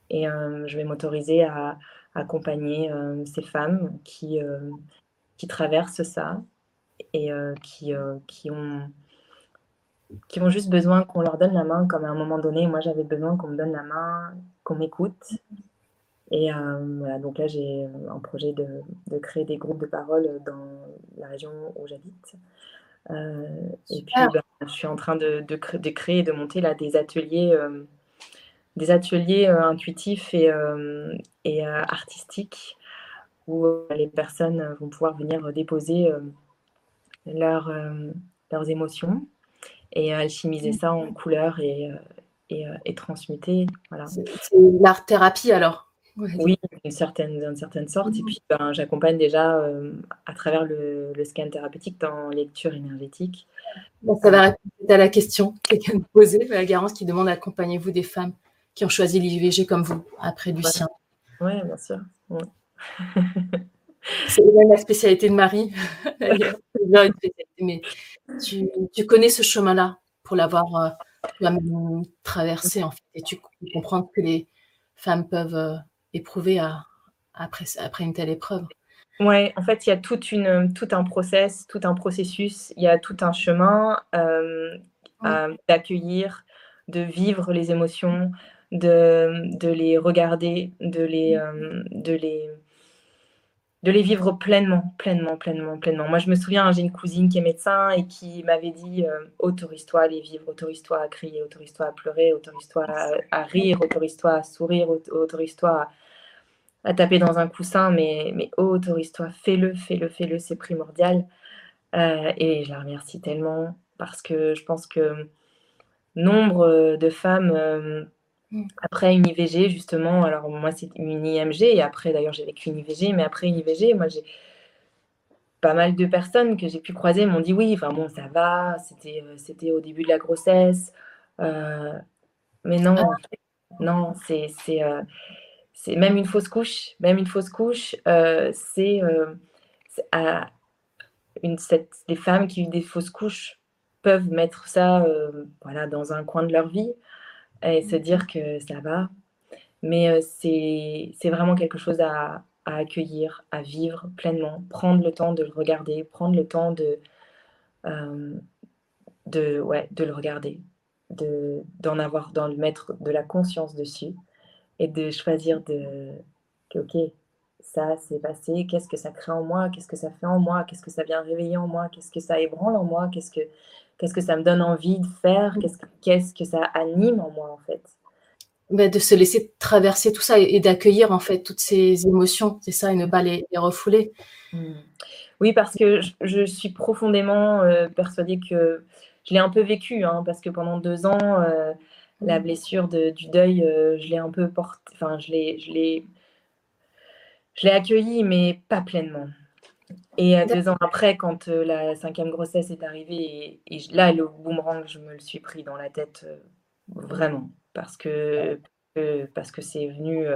et je vais m'autoriser à, accompagner ces femmes qui, qui traversent ça et qui, qui, ont, qui ont juste besoin qu'on leur donne la main, comme à un moment donné, moi j'avais besoin qu'on me donne la main, qu'on m'écoute. Et voilà, donc là j'ai un projet de, de, créer des groupes de parole dans la région où j'habite. Euh, et puis, bah, je suis en train de, de, créer et de monter là, des ateliers, euh, des ateliers euh, intuitifs et, et artistiques où les personnes vont pouvoir venir déposer leur, leurs émotions et alchimiser ça en couleurs et, et, et transmuter. Voilà. C'est l'art thérapie alors? Oui, d'une certaine, certaine sorte. Et mmh. puis, ben, j'accompagne déjà à travers le, le, scan thérapeutique dans lecture énergétique. ça va répondre à la question que quelqu'un me posait, la Garance, qui demande accompagnez-vous des femmes qui ont choisi l'IVG comme vous, après du sien Oui, bien sûr. C'est la spécialité de Marie. Mais tu, tu, connais ce chemin-là pour l'avoir euh, traversé, en fait, et tu comprends que les femmes peuvent euh, éprouver à, après, après une telle épreuve. Ouais, en fait, il y a toute une, tout un process, tout un processus, il y a tout un chemin euh, d'accueillir, de vivre les émotions, de, de les regarder, de les, euh, de les de les vivre pleinement, pleinement, pleinement, pleinement. Moi, je me souviens, j'ai une cousine qui est médecin et qui m'avait dit euh, autorise-toi à les vivre, autorise-toi à crier, autorise-toi à pleurer, autorise-toi à, rire, autorise-toi à sourire, autorise-toi à, taper dans un coussin, mais, mais autorise-toi, fais-le, fais-le, fais-le, c'est primordial. Euh, et je la remercie tellement parce que je pense que nombre de femmes Mm. Après une IVG, justement, alors moi c'est une IMG, et après d'ailleurs j'ai vécu une IVG, mais après une IVG, moi j'ai pas mal de personnes que j'ai pu croiser m'ont dit oui, enfin bon, ça va, c'était, euh, c'était au début de la grossesse, euh, mais non, non, c'est, c'est, euh, c'est même une fausse couche, même une fausse couche, c'est, à une, cette, les femmes qui ont des fausses couches peuvent mettre ça voilà, dans un coin de leur vie et se dire que ça va. Mais euh, c'est vraiment quelque chose à, à, accueillir, à vivre pleinement, prendre le temps de le regarder, prendre le temps de, euh, de, ouais, de le regarder, d'en avoir, d'en mettre de la conscience dessus et de choisir de ok, ça s'est passé, qu'est-ce que ça crée en moi, qu'est-ce que ça fait en moi, qu'est-ce que ça vient réveiller en moi, qu'est-ce que ça ébranle en moi, qu'est-ce que Qu'est-ce que ça me donne envie de faire Qu'est-ce que, qu'est-ce que ça anime en moi, en fait bah, De se laisser traverser tout ça et, d'accueillir, en fait, toutes ces émotions, c'est ça, et ne pas les, refouler. Hmm. Oui, parce que je, suis profondément euh, persuadée que je l'ai un peu vécu, hein, parce que pendant deux ans, euh, la hmm. blessure de, du deuil, euh, je l'ai un peu portée, enfin, je l'ai, je l'ai, je l'ai accueillie, mais pas pleinement. Et euh, deux ans après, quand euh, la cinquième grossesse est arrivée, et, là, le boomerang, je me le suis pris dans la tête euh, vraiment, parce que parce que c'est venu,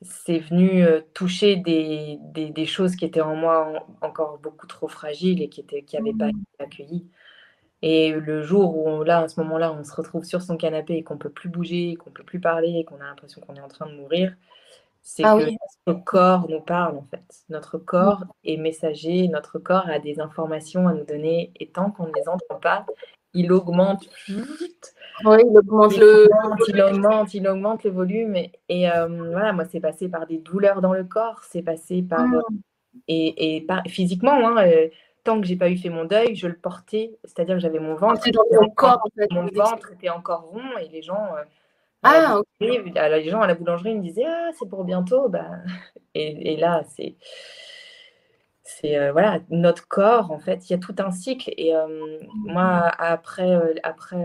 c'est venu toucher des, des, des, choses qui étaient en moi encore beaucoup trop fragiles et qui n'avaient qui pas mmh. été accueillies. Et le jour où, là, à ce moment-là, on se retrouve sur son canapé et qu'on peut plus bouger, qu'on peut plus parler, et qu'on a l'impression qu'on est en train de mourir, c'est ah que notre corps nous parle en fait. Notre corps est messager, notre corps a des informations à nous donner et tant qu'on ne les entend pas, il augmente. Oui, il augmente le. Il augmente, il augmente le volume. Et, euh, voilà, moi, c'est passé par des douleurs dans le corps, c'est passé par. Mmh. Et, et physiquement, hein, euh, tant que j'ai pas eu fait mon deuil, je le portais, c'est-à-dire que j'avais mon ventre. Dans mon corps, en fait, mon ventre était encore rond et les gens. Euh, ah. Les gens à la boulangerie me disaient Ah, c'est pour bientôt. Bah, et, là, c'est. C'est euh, voilà, notre corps, en fait, il y a tout un cycle. Et euh, moi, après, après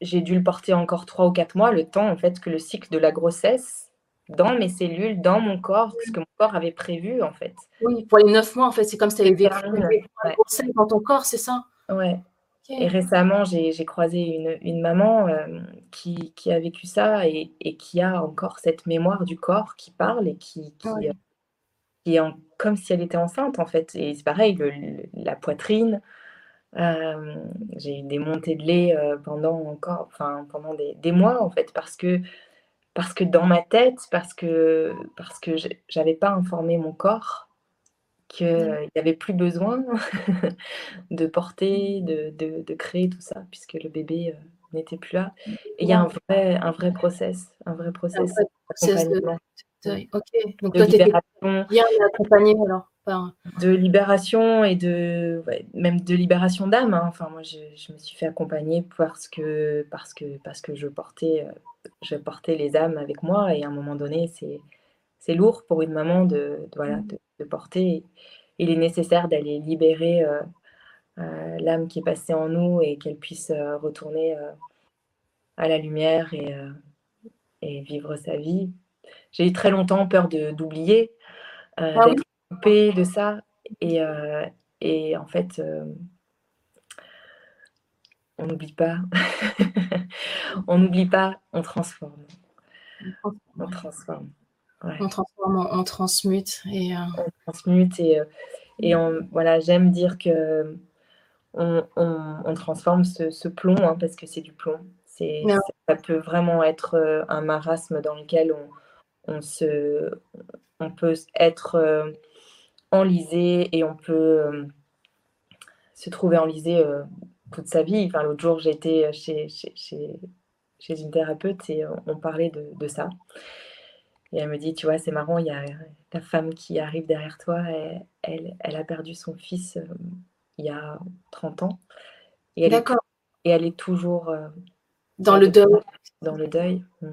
j'ai dû le porter encore trois ou quatre mois, le temps, en fait, que le cycle de la grossesse, dans mes cellules, dans mon corps, ce que mon corps avait prévu, en fait. Oui, pour les neuf mois, en fait, c'est comme si tu avais vécu dans ton corps, c'est ça? Ouais. Et récemment, j'ai croisé une, une maman euh, qui, qui, a vécu ça et, et, qui a encore cette mémoire du corps qui parle et qui, qui, euh, qui est en, comme si elle était enceinte en fait. Et c'est pareil, le, la poitrine. Euh, j'ai eu des montées de lait pendant encore, enfin pendant des, des, mois en fait, parce que parce que dans ma tête, parce que parce que j'avais pas informé mon corps qu'il n'y avait plus besoin de porter, de, de, de, créer tout ça, puisque le bébé euh, n'était plus là. Et il y a un vrai, un vrai process, un vrai process, de, Ok, donc toi, tu bien accompagné alors? De libération et de, même de libération d'âme. Hein. Enfin, moi, je, je, me suis fait accompagner parce que, parce que, parce que je, portais, euh, je portais les âmes avec moi et à un moment donné, c'est c'est lourd pour une maman de, voilà, mmh. de, porter. Il est nécessaire d'aller libérer euh, l'âme qui est passée en nous et qu'elle puisse retourner à la lumière et, et, vivre sa vie. J'ai eu très longtemps peur d'oublier, ah coupée de ça. Et, et en fait, on n'oublie pas. on n'oublie pas, on transforme. On transforme. On transforme, on, transmute. Et, euh, On transmute et, euh, et on, voilà, j'aime dire que on, on, transforme ce, plomb, hein, parce que c'est du plomb. C'est, ça peut vraiment être euh, un marasme dans lequel on, on, se, on peut être enlisé et on peut se trouver enlisé toute sa vie. Enfin, l'autre jour, j'étais chez, chez, chez, chez, une thérapeute et on, parlait de, de, ça. Et elle me dit, tu vois, c'est marrant, il y a ta femme qui arrive derrière toi, elle, elle a perdu son fils euh, il y a 30 ans. Et elle, est, et elle est toujours... Euh, dans le deuil. Dans le deuil. Mm.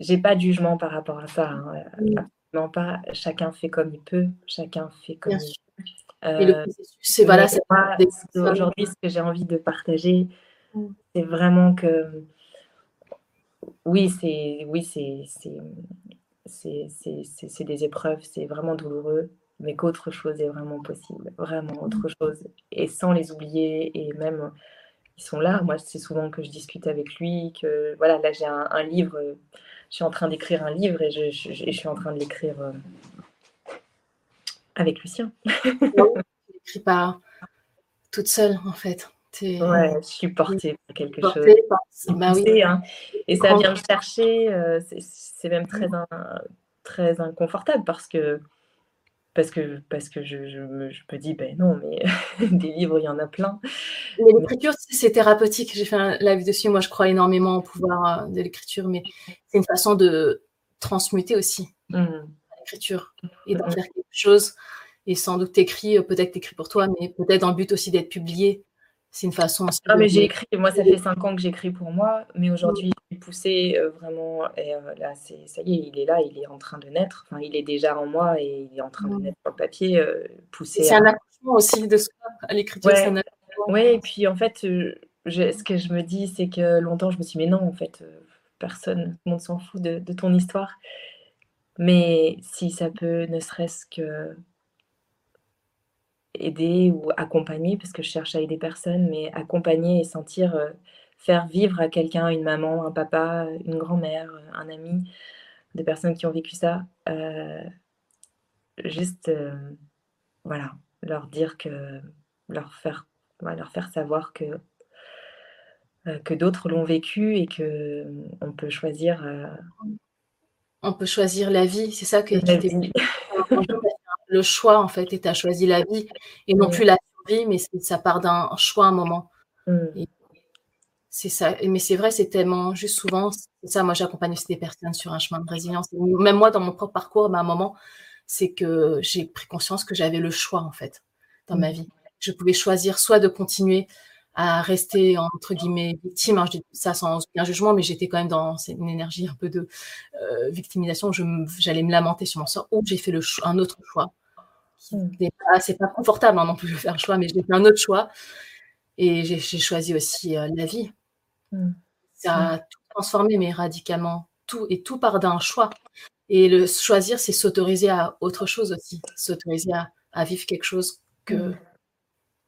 J'ai pas de jugement par rapport à ça. Hein. Pas. Chacun fait comme il peut. Chacun fait comme il peut. Et le euh, processus, c'est voilà. Aujourd'hui, ce que j'ai envie de partager, mm. c'est vraiment que oui, c'est oui, c'est c'est des épreuves, c'est vraiment douloureux, mais qu'autre chose est vraiment possible, vraiment autre mm. chose, et sans les oublier, et même ils sont là. Moi, c'est souvent que je discute avec lui, que voilà, là j'ai un, livre, je suis en train d'écrire un livre et je, je, je, suis en train de l'écrire euh, avec Lucien. n'écris pas toute seule, en fait. Ouais, je suis portée par quelque chose. Bah hein. Et ça vient me chercher. Euh, c'est même très, très inconfortable parce que parce que, parce que je, je, me, je me dis, ben non, mais des livres, il y en a plein. Mais l'écriture, c'est thérapeutique. J'ai fait un live dessus. Moi, je crois énormément au pouvoir euh, de l'écriture, mais c'est une façon de transmuter aussi mmh. l'écriture et d'en mmh. faire quelque chose et sans doute écrit, euh, peut-être écrit pour toi, mais peut-être dans le but aussi d'être publié. C'est une façon. Ah, mais j'ai écrit, moi, ça fait cinq ans que j'écris pour moi, mais aujourd'hui, j'ai poussé euh, vraiment, et euh, là, c'est, ça y est, il est là, il est en train de naître, enfin, il est déjà en moi et il est en train de naître sur le papier, poussé. C'est un accouchement aussi de soi, à l'écriture, ouais. Oui, et puis en fait, je, ce que je me dis, c'est que longtemps, je me suis dit, mais non, en fait, personne, tout le monde s'en fout de, de ton histoire. Mais si ça peut, ne serait-ce que aider ou accompagner, parce que je cherche à aider personne, mais accompagner et sentir euh, faire vivre à quelqu'un, une maman, un papa, une grand-mère, un ami, des personnes qui ont vécu ça, euh, juste, euh, voilà, leur dire que, leur faire, leur faire savoir que, que d'autres l'ont vécu et que on peut choisir. on peut choisir la vie, c'est ça que tu le choix en fait et tu as choisi la vie et non plus la survie mais ça part d'un choix un moment mm. c'est ça mais c'est vrai c'est tellement juste souvent c'est ça moi j'accompagne aussi des personnes sur un chemin de résilience même moi dans mon propre parcours bah, à un moment c'est que j'ai pris conscience que j'avais le choix en fait dans ma mm. vie je pouvais choisir soit de continuer à rester entre guillemets victime. Hein, je dis ça sans aucun jugement, mais j'étais quand même dans une énergie un peu de euh, victimisation. J'allais me lamenter sur mon sort. Ou j'ai fait le un autre choix. C'est pas, confortable hein, non plus de faire le choix, mais j'ai fait un autre choix. Et j'ai choisi aussi euh, la vie. Hmm. Ça a tout transformé, mais radicalement. Tout, et tout part d'un choix. Et le choisir, c'est s'autoriser à autre chose aussi. S'autoriser à, à, vivre quelque chose que,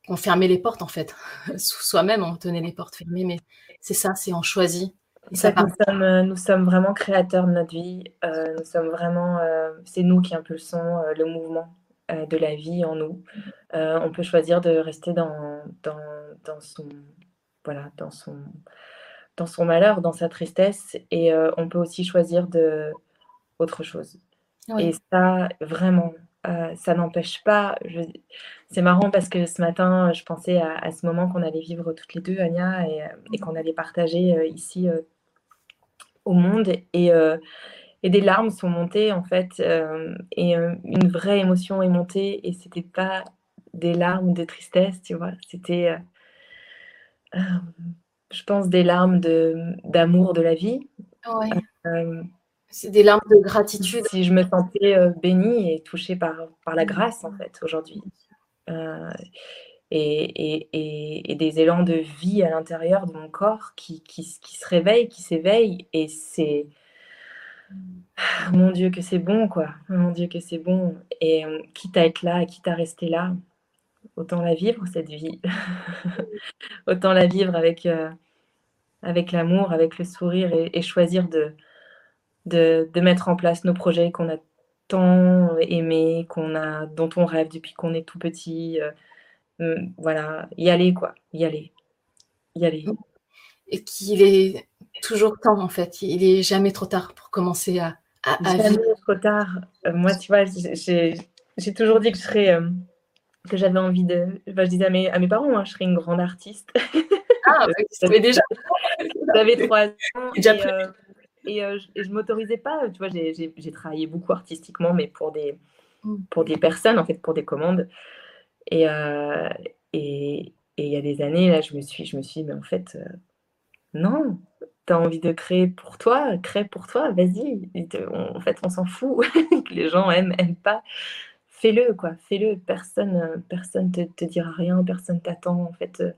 on fermait les portes en fait. Soi-même, on tenait les portes fermées, mais c'est ça, c'est on choisit. Ça, nous, sommes, euh, nous, sommes, vraiment créateurs de notre vie. Euh, nous sommes vraiment, euh, c'est nous qui impulsons le mouvement de la vie en nous. on peut choisir de rester dans, dans, dans, son, voilà, dans, son, dans son malheur, dans sa tristesse, et on peut aussi choisir de autre chose. Et ça, vraiment, euh, ça n'empêche pas. C'est marrant parce que ce matin, je pensais à, ce moment qu'on allait vivre toutes les deux, Anya, et, euh, qu'on allait partager euh, ici au monde. Et, et, des larmes sont montées, en fait, et une vraie émotion est montée. Et c'était pas des larmes de tristesse, tu vois. C'était, je pense, des larmes d'amour de, la vie. Ouais. C'est des larmes de gratitude. Si je me sentais euh, bénie et touchée par, par la grâce, en fait, aujourd'hui. Euh, et, des élans de vie à l'intérieur de mon corps qui, qui, se réveillent, qui s'éveillent. Et c'est. Ah, mon Dieu, que c'est bon, quoi. Mon Dieu, que c'est bon. Et euh, quitte à être là, quitte à rester là, autant la vivre, cette vie. autant la vivre avec, euh, avec l'amour, avec le sourire et, choisir de, mettre en place nos projets qu'on a tant aimés, qu'on a, dont on rêve depuis qu'on est tout petit. Euh, Mm, voilà, y aller, quoi, y aller, y aller. Et qu'il est toujours temps, en fait. Il est jamais trop tard pour commencer à, à, jamais trop tard. Euh, moi, tu vois, j'ai toujours dit que je serais, euh, que j'avais envie de. je disais à mes, à mes parents, hein, je serais une grande artiste. Ah, bah, déjà. J'avais trois ans. Euh, et, et, je, ne m'autorisais pas. Tu vois, j'ai travaillé beaucoup artistiquement, mais pour des, mm. pour des personnes, en fait, pour des commandes. Euh, et il y a des années, là, je me suis, je me suis dit, mais en fait, euh, non, tu as envie de créer pour toi, crée pour toi, vas-y. En fait, on s'en fout que les gens aiment, aiment pas. Fais-le, quoi, fais-le. Personne personne te, te dira rien, personne t'attend. En fait, euh,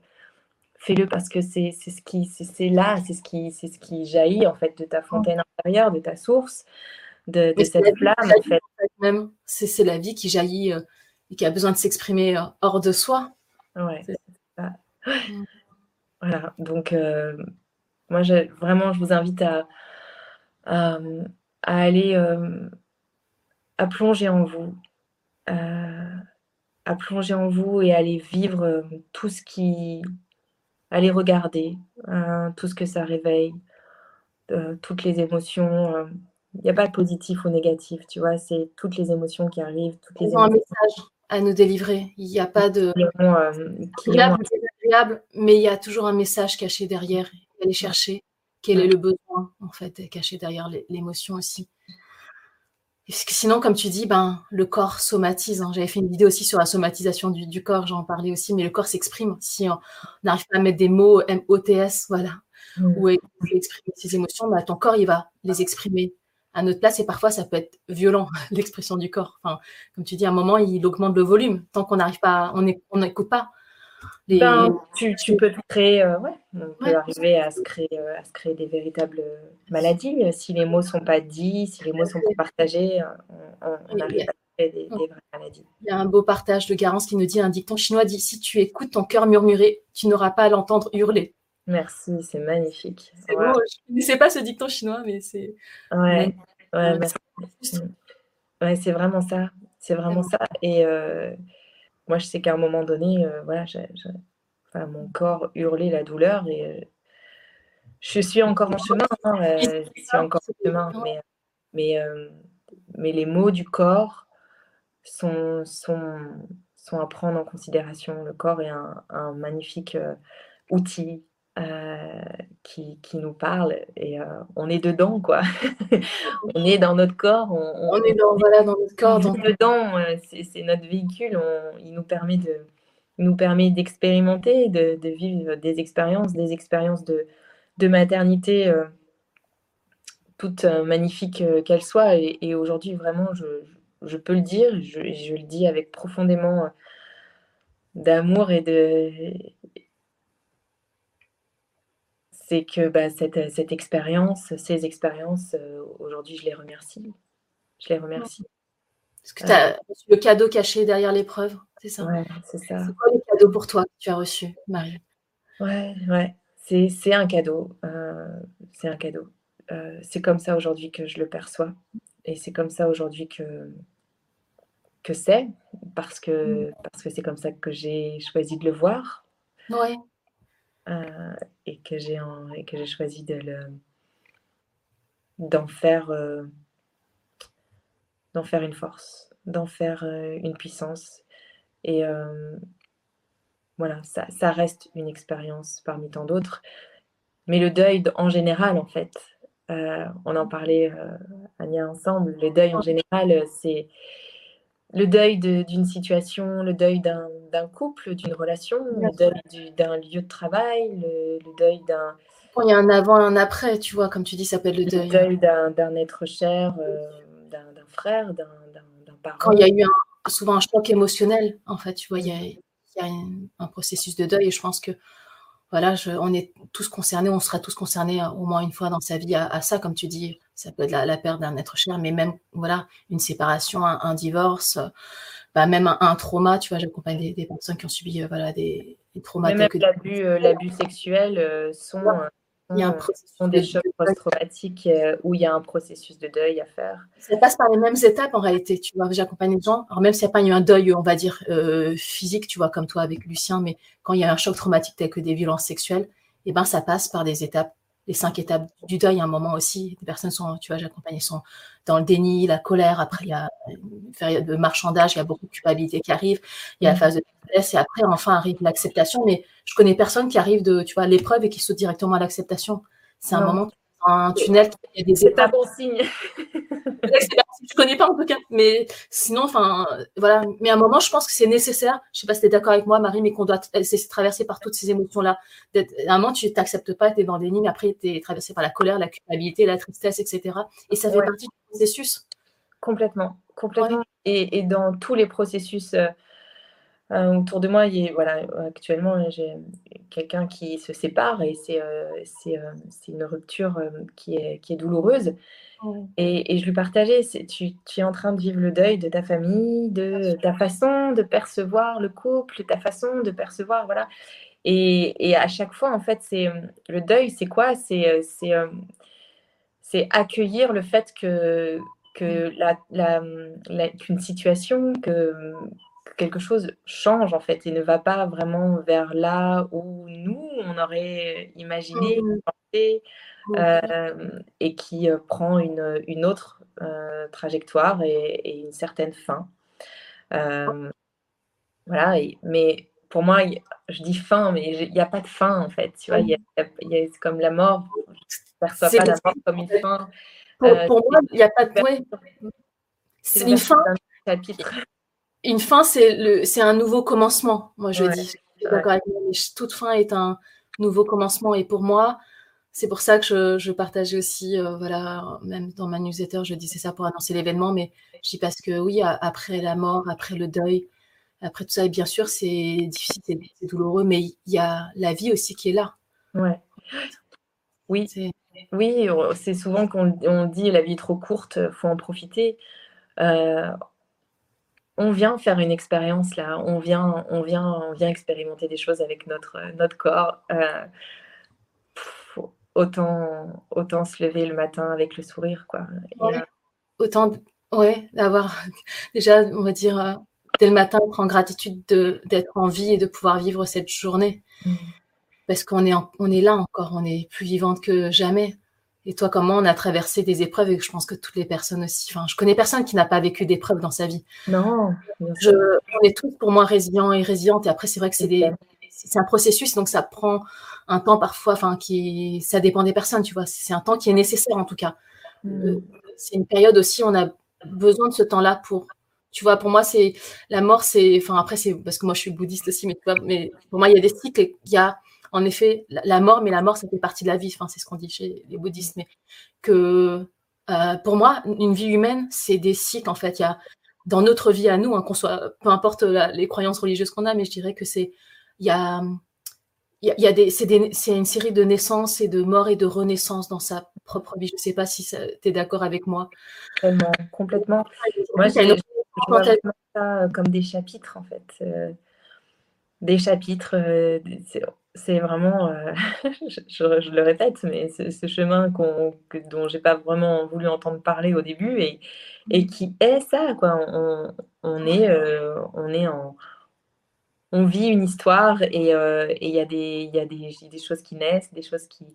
fais-le parce que c'est ce qui c'est là, c'est ce qui c'est ce qui jaillit en fait de ta fontaine intérieure, de ta source, de, de cette flamme. En fait. Même, c'est la vie qui jaillit et qui a besoin de s'exprimer euh, hors de soi. Ouais, c'est ça. Voilà, donc euh, moi vraiment je vous invite à, à, aller euh, à plonger en vous, à plonger en vous et aller vivre tout ce qui, aller regarder hein, tout ce que ça réveille, toutes les émotions. il n'y a pas de positif ou négatif, tu vois, c'est toutes les émotions qui arrivent, toutes les émotions. un message à nous délivrer. Il n'y a pas de euh, mais il y a toujours un message caché derrière. Aller chercher quel est le besoin en fait caché derrière l'émotion aussi. Parce que sinon, comme tu dis, ben, le corps somatise. Hein. J'avais fait une vidéo aussi sur la somatisation du, corps, j'en parlais aussi, mais le corps s'exprime. Si on n'arrive pas à mettre des mots M-O-T-S, voilà, mmh. ou exprimer ses émotions, ben, ton corps, il va les exprimer à notre place et parfois ça peut être violent l'expression du corps. Enfin, comme tu dis, à un moment il augmente le volume tant qu'on n'arrive pas, on n'écoute pas. Les... Ben, tu, tu, peux créer, euh, ouais, on peut arriver à se créer, euh, à se créer des véritables maladies si les mots sont pas dits, si les mots sont pas partagés, on, arrive à créer des, vraies maladies. Il y a un beau partage de Garance qui nous dit un dicton chinois dit si tu écoutes ton cœur murmurer, tu n'auras pas à l'entendre hurler. Merci, c'est magnifique. C'est je ne connaissais pas ce dicton chinois, mais c'est. Ouais, ouais, ouais c'est vraiment ça. C'est vraiment ça. Et euh, moi, je sais qu'à un moment donné, euh, voilà, mon corps hurlait la douleur et euh, je suis encore en chemin. Hein, je suis encore en chemin, mais, mais, mais les mots du corps sont, sont, sont à prendre en considération. Le corps est un, un magnifique outil euh, qui, qui, nous parle et euh, on est dedans quoi. on est dans notre corps. On, on, est dans, voilà, dans notre corps. Dedans, euh, c'est notre véhicule. On, il nous permet de nous permet d'expérimenter, de, de, vivre des expériences, des expériences de, de maternité toutes magnifiques qu'elles soient. Et, et aujourd'hui, vraiment, je, je, peux le dire, je, je le dis avec profondément d'amour et de, c'est que bah, cette, cette expérience, ces expériences, euh, aujourd'hui, je les remercie. Je les remercie. Parce que tu as reçu le cadeau caché derrière l'épreuve, c'est ça? Ouais, c'est ça. C'est quoi le cadeau pour toi que tu as reçu, Marie? Ouais, ouais. C'est un cadeau. Euh, c'est un cadeau. Euh, c'est comme ça aujourd'hui que je le perçois. Et c'est comme ça aujourd'hui que, que c'est. Parce que mm. parce que c'est comme ça que j'ai choisi de le voir. Ouais. Euh, et que j'ai choisi de d'en faire euh, d'en faire une force, d'en faire euh, une puissance. Et voilà, ça, ça, reste une expérience parmi tant d'autres. Mais le deuil en général, en fait, on en parlait, Ania, ensemble, le deuil en général, c'est le deuil d'une situation, le deuil d'un couple, d'une relation, le deuil d'un lieu de travail, le, deuil d'un... Il y a un avant et un après, tu vois, comme tu dis, ça s'appelle le deuil. Le deuil d'un être cher, euh, d'un frère, d'un parent. Quand il y a eu souvent un choc émotionnel, en fait, tu vois, il y a qu'il y a un processus de deuil et je pense que voilà, on est tous concernés, on sera tous concernés au moins une fois dans sa vie à, ça, comme tu dis, ça peut être la, perte d'un être cher, mais même voilà, une séparation, un, divorce, bah, même un, trauma, tu vois, j'accompagne des, personnes qui ont subi voilà, des, des traumas. Même l'abus sexuel sont il y a un des chocs post-traumatiques euh, où il y a un processus de deuil à faire. Ça passe par les mêmes étapes en réalité. Tu vois, j'accompagne les gens. Alors même s'il n'y a pas eu un deuil, on va dire euh, physique, tu vois, comme toi avec Lucien, mais quand il y a un choc traumatique tel que des violences sexuelles, eh ben ça passe par des étapes les cinq étapes du deuil à un moment aussi. Des personnes sont, tu vois, j'accompagne, sont dans le déni, la colère. Après, il y a une période de marchandage, il y a beaucoup de culpabilité qui arrive. Il y a la mm. phase de tristesse et après, enfin, arrive l'acceptation. Mais je connais personne qui arrive de, tu vois, l'épreuve et qui saute directement à l'acceptation. C'est un moment un tunnel, il y a des étapes. bon signe. Je connais pas en tout cas, mais sinon, enfin, voilà. Mais à un moment, je pense que c'est nécessaire. Je sais pas si tu es d'accord avec moi, Marie, mais qu'on doit se traverser par toutes ces émotions-là. À un moment, tu t'acceptes pas, tu es dans des mais après, tu es traversé par la colère, la culpabilité, la tristesse, etc. Et ça fait partie du processus. Complètement, complètement. Et, dans tous les processus. Euh, euh, autour de moi, il voilà, actuellement, j'ai quelqu'un qui se sépare et c'est euh, euh, une rupture qui, est, qui est douloureuse. Et, et, je lui partageais, tu, tu, es en train de vivre le deuil de ta famille, de ta façon de percevoir le couple, ta façon de percevoir, voilà. Et, et à chaque fois, en fait, c'est le deuil, c'est quoi? C'est c'est accueillir le fait que, que mmh. la, la, qu'une situation, que quelque chose change en fait et ne va pas vraiment vers là où nous on aurait imaginé euh, et qui euh, prend une, une autre euh, trajectoire et, une certaine fin. voilà, mais pour moi, je dis fin, mais il n'y a pas de fin en fait. Tu vois, il y, a, comme la mort, je ne perçois pas la mort comme une fin. Pour, moi, il n'y a pas de. C'est une fin. Chapitre une fin, c'est un nouveau commencement. Moi, je dis. toute fin est un nouveau commencement. Et pour moi, c'est pour ça que je, je partageais aussi, euh, voilà, même dans ma newsletter, je disais ça pour annoncer l'événement, mais je dis parce que oui, après la mort, après le deuil, après tout ça, et bien sûr, c'est difficile, c'est douloureux, mais il y a la vie aussi qui est là. Ouais. Oui. Oui, c'est souvent qu'on on dit la vie est trop courte, faut en profiter. Euh, on vient faire une expérience là, on vient, on vient, on vient expérimenter des choses avec notre, notre corps. Euh, autant, autant se lever le matin avec le sourire, quoi. Autant, ouais, d'avoir déjà, on va dire, euh, dès le matin, prendre gratitude d'être en vie et de pouvoir vivre cette journée. Mmh. Parce qu'on est, on est là encore, on est plus vivante que jamais. Et toi, comment on a traversé des épreuves et je pense que toutes les personnes aussi. Enfin, je connais personne qui n'a pas vécu d'épreuves dans sa vie. Non. Je, on est tous pour moi résilients et résilientes. Et après, c'est vrai que c'est des, c'est un processus, donc ça prend un temps parfois. Enfin, qui, ça dépend des personnes, tu vois. C'est un temps qui est nécessaire en tout cas. Mm. Euh, c'est une période aussi. On a besoin de ce temps-là pour. Tu vois, pour moi, c'est la mort. C'est, enfin, après, c'est parce que moi, je suis bouddhiste aussi, mais, mais pour moi, il y a des cycles. Il y a en effet, la, mort, mais la mort, ça fait partie de la vie. Enfin, c'est ce qu'on dit chez les bouddhistes. Mais que euh, pour moi, une vie humaine, c'est des cycles. En fait, il y a dans notre vie à nous, hein, qu'on soit, peu importe les croyances religieuses qu'on a, mais je dirais que c'est, il y a, il y a, des, c'est, une série de naissances et de morts et de renaissances dans sa propre vie. Je ne sais pas si tu es d'accord avec moi. Complètement. complètement. Moi, je ça comme des chapitres, en fait. Euh, des chapitres. Euh, c'est vraiment, euh, je, le répète, mais ce, chemin qu'on, que, dont j'ai pas vraiment voulu entendre parler au début et, et qui est ça, quoi. On, on est, euh, on est en, on vit une histoire et euh, il y a, des, y a des, des, choses qui naissent, des choses qui,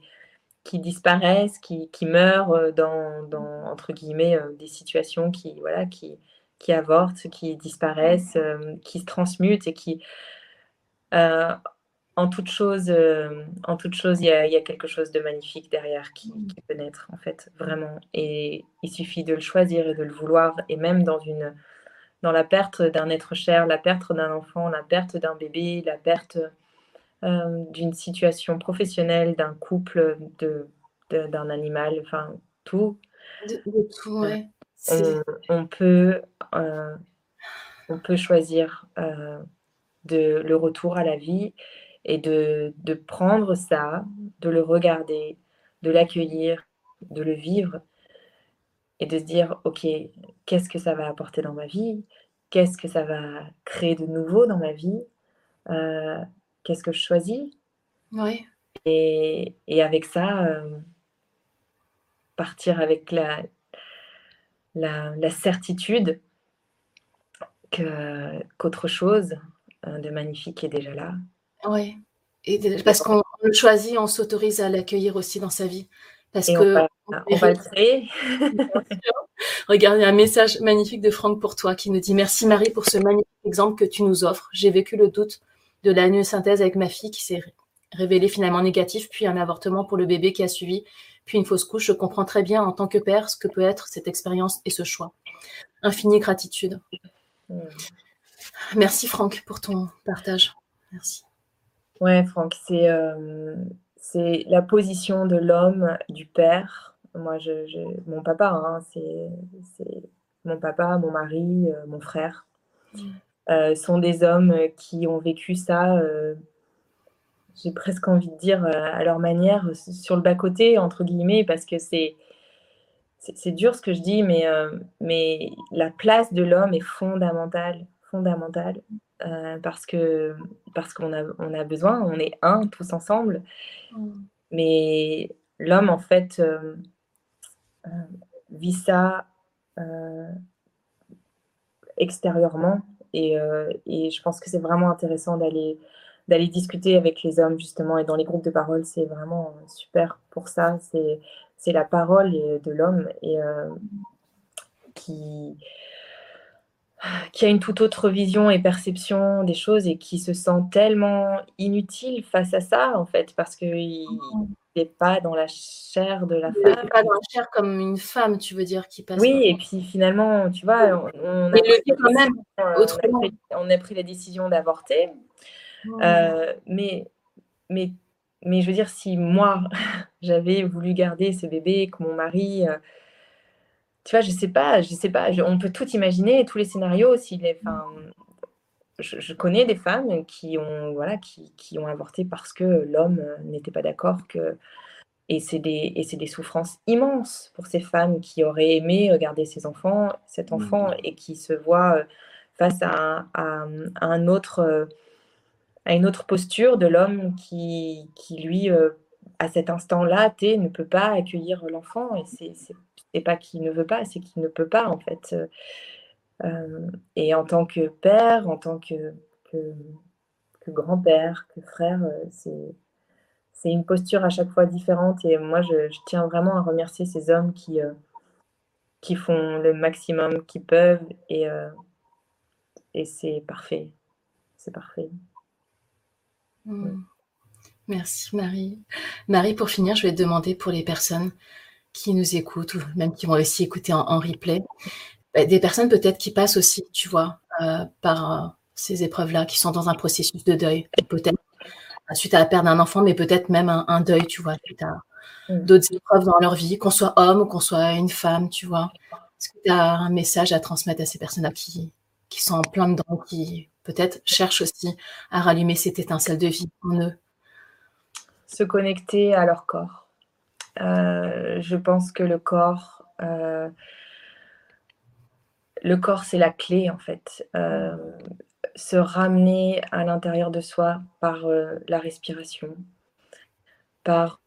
qui disparaissent, qui, qui meurent dans, dans, entre guillemets, des situations qui, voilà, qui, qui avortent, qui disparaissent, qui se transmutent et qui en toute chose, euh, en toute chose, il y, a, quelque chose de magnifique derrière qui, peut naître, en fait, vraiment. Et il suffit de le choisir et de le vouloir. Et même dans une, dans la perte d'un être cher, la perte d'un enfant, la perte d'un bébé, la perte euh, d'une situation professionnelle, d'un couple, de, d'un animal, enfin tout. De, tout, ouais. on, peut, euh, on peut choisir de le retour à la vie et de, de prendre ça, de le regarder, de l'accueillir, de le vivre et de se dire, OK, qu'est-ce que ça va apporter dans ma vie? Qu'est-ce que ça va créer de nouveau dans ma vie? Euh, Qu'est-ce que je choisis? Oui. Et, et, avec ça, euh, partir avec la, la, la certitude qu'autre chose euh, de magnifique est déjà là. Oui. Et parce qu'on le choisit, on s'autorise à l'accueillir aussi dans sa vie. Parce que on va, on va le créer. Regardez un message magnifique de Franck pour toi qui nous dit Merci Marie pour ce magnifique exemple que tu nous offres. J'ai vécu le doute de la synthèse avec ma fille qui s'est révélé finalement négatif, puis un avortement pour le bébé qui a suivi, puis une fausse couche. Je comprends très bien en tant que père ce que peut être cette expérience et ce choix. Infinie gratitude. Mm. Merci Franck pour ton partage. Merci. Ouais, Franck, c'est euh, c'est la position de l'homme, du père. Moi, je, mon papa, hein, c'est mon papa, mon mari, euh, mon frère, mm. euh, sont des hommes qui ont vécu ça. J'ai presque envie de dire à leur manière, sur le bas côté entre guillemets, parce que c'est c'est dur ce que je dis, mais, mais la place de l'homme est fondamentale fondamentale euh, parce que parce qu'on a, on a besoin, on est un tous ensemble. Mm. Mais l'homme, en fait, euh, euh, vit ça extérieurement. Et, et, je pense que c'est vraiment intéressant d'aller d'aller discuter avec les hommes, justement. Et dans les groupes de parole, c'est vraiment super pour ça. C'est la parole de l'homme et qui qui a une toute autre vision et perception des choses et qui se sent tellement inutile face à ça, en fait, parce qu'il n'est pas dans la chair de la femme. Il n'est pas dans la chair comme une femme, tu veux dire, qui passe. Oui, et puis finalement, tu vois, on, a, pris quand même, autrement. On, a pris, la décision d'avorter. Mmh. Euh, mais, mais, mais je veux dire, si moi, j'avais voulu garder ce bébé, que mon mari. Euh, tu vois, je sais pas, je sais pas, on peut tout imaginer, tous les scénarios. S'il est, enfin, je, connais des femmes qui ont, voilà, qui, qui ont avorté parce que l'homme n'était pas d'accord que, et c'est des, et c'est des souffrances immenses pour ces femmes qui auraient aimé garder ces enfants, cet enfant, et qui se voient face à, à, un autre, à une autre posture de l'homme qui, qui lui, à cet instant-là, ne peut pas accueillir l'enfant, et c'est c'est pas qu'il ne veut pas, c'est qu'il ne peut pas en fait. Euh, euh, et en tant que père, en tant que, grand-père, que frère, euh, c'est une posture à chaque fois différente. Et moi, je, tiens vraiment à remercier ces hommes qui, font le maximum qu'ils peuvent. Et, c'est parfait. C'est parfait. Mmh. Merci Marie. Marie, pour finir, je vais demander pour les personnes qui nous écoutent ou même qui vont aussi écouter en, replay, bah, des personnes peut-être qui passent aussi, tu vois, euh, par euh, ces épreuves-là, qui sont dans un processus de deuil, peut-être suite à la perte d'un enfant, mais peut-être même un, deuil, tu vois, suite à mm. d'autres épreuves dans leur vie, qu'on soit homme ou qu'on soit une femme, tu vois. Est-ce que tu as un message à transmettre à ces personnes-là qui, qui sont en plein dedans, qui peut-être cherchent aussi à rallumer cette étincelle de vie en eux? Se connecter à leur corps euh, je pense que le corps, euh, le corps, c'est la clé en fait. Euh, se ramener à l'intérieur de soi par la respiration, par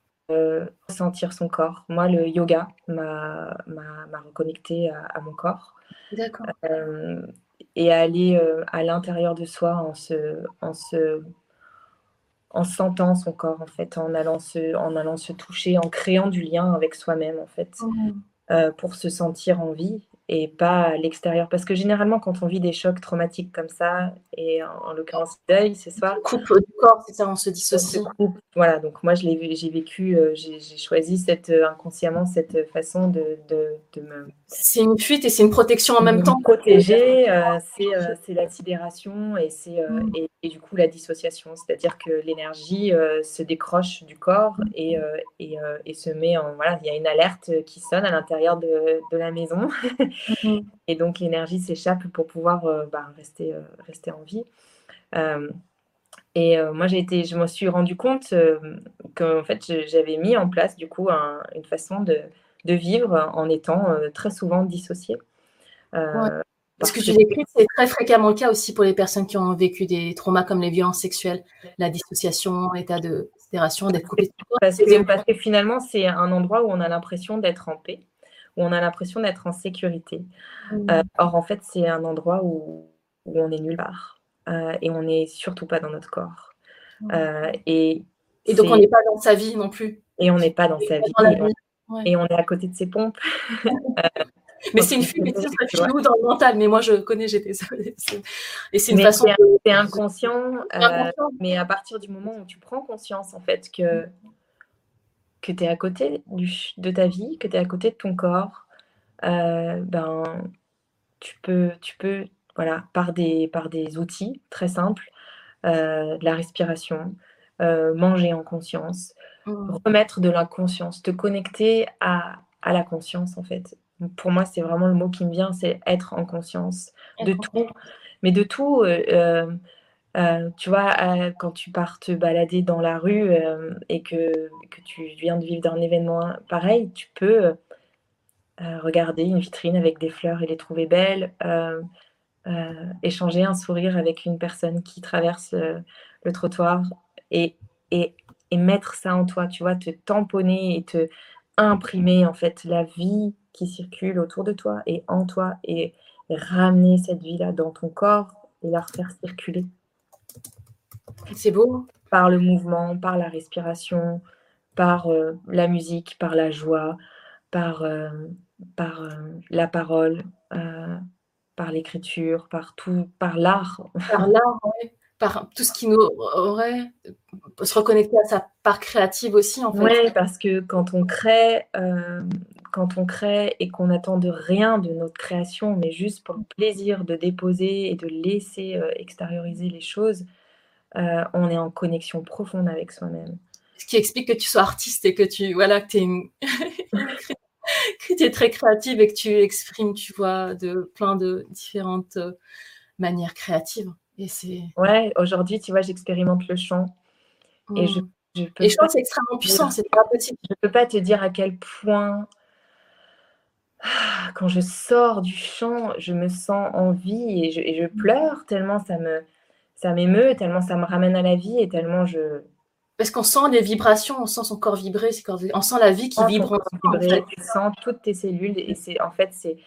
ressentir son corps. Moi, le yoga m'a reconnecté à, à, mon corps. D'accord. et aller à l'intérieur de soi en se, en se en sentant son corps, en fait, en allant se, en allant se toucher, en créant du lien avec soi-même, en fait, mmh. euh, pour se sentir en vie et pas à l'extérieur. Parce que généralement, quand on vit des chocs traumatiques comme ça, et en, l'occurrence deuil ce soir. Coupe du corps, c'est ça, on se dissocie. Voilà, donc moi, j'ai vécu, euh, j'ai choisi cette, euh, inconsciemment cette façon de, de, de me. C'est une fuite et c'est une protection en même temps. Protéger, c'est la sidération et, c'est mmh. et, et, du coup la dissociation. C'est-à-dire que l'énergie se décroche du corps et, et, et, se met en. Voilà, il y a une alerte qui sonne à l'intérieur de, de la maison. Mhm. Et donc l'énergie s'échappe pour pouvoir bah, rester, rester en vie. et moi, j'ai été, je me suis rendu compte qu'en fait, j'avais mis en place du coup une façon de, de, vivre en étant très souvent dissociée. Parce que tu décris, c'est très fréquemment le cas aussi pour les personnes qui ont vécu des traumas comme les violences sexuelles, la dissociation, l'état de sidération, d'être coupé. Parce que, parce que finalement, c'est un endroit où on a l'impression d'être en paix, où on a l'impression d'être en sécurité. Mmh. Euh, or, en fait, c'est un endroit où, où, on est nulle part euh, et on n'est surtout pas dans notre corps. Mmh. Euh, et, et donc, on n'est pas dans sa vie non plus. Et on n'est pas dans sa vie. Et on est à côté de ses pompes. Mais c'est une fumée chez nous dans le mental. Mais moi, je connais, j'étais ça. Et c'est une façon. C'est inconscient, euh, mais à partir du moment où tu prends conscience, en fait, que, que tu es à côté du, de ta vie, que tu es à côté de ton corps, euh, ben, tu peux, tu peux voilà, par, des, par des outils très simples, euh, de la respiration, manger en conscience, mmh. remettre de la conscience, te connecter à, à la conscience, en fait pour moi, c'est vraiment le mot qui me vient, c'est être en conscience de tout. Mais de tout, euh, euh, euh, tu vois, quand tu pars te balader dans la rue et que, que, tu viens de vivre un événement pareil, tu peux regarder une vitrine avec des fleurs et les trouver belles, échanger un sourire avec une personne qui traverse le trottoir et, et, et mettre ça en toi, tu vois, te tamponner et te imprimer en fait la vie qui circule autour de toi et en toi et ramener cette vie-là dans ton corps et la refaire circuler. C'est beau. Par le mouvement, par la respiration, par euh, la musique, par la joie, par, euh, par euh, la parole, par l'écriture, par tout, par l'art. Par l'art, oui par tout ce qui nous aurait se reconnecter à sa part créative aussi en fait. Oui, parce que quand on crée, quand on crée et qu'on n'attend de rien de notre création, mais juste pour le plaisir de déposer et de laisser extérioriser les choses, euh, on est en connexion profonde avec soi-même. Ce qui explique que tu sois artiste et que tu voilà que, es une... que tu es très créative et que tu exprimes, tu vois, de plein de différentes manières créatives. Et c'est. Ouais, aujourd'hui, tu vois, j'expérimente le chant. Et je, mmh. je peux. Et je pense c'est extrêmement puissant, c'est pas possible. Je peux pas te dire à quel point. Quand je sors du chant, je me sens en vie et je, et je mmh. pleure tellement ça me ça m'émeut, tellement ça me ramène à la vie et tellement je, parce qu'on sent les vibrations, on sent son corps vibrer, on sent la vie qui vibre. En Tu sens toutes tes cellules et c'est en fait c'est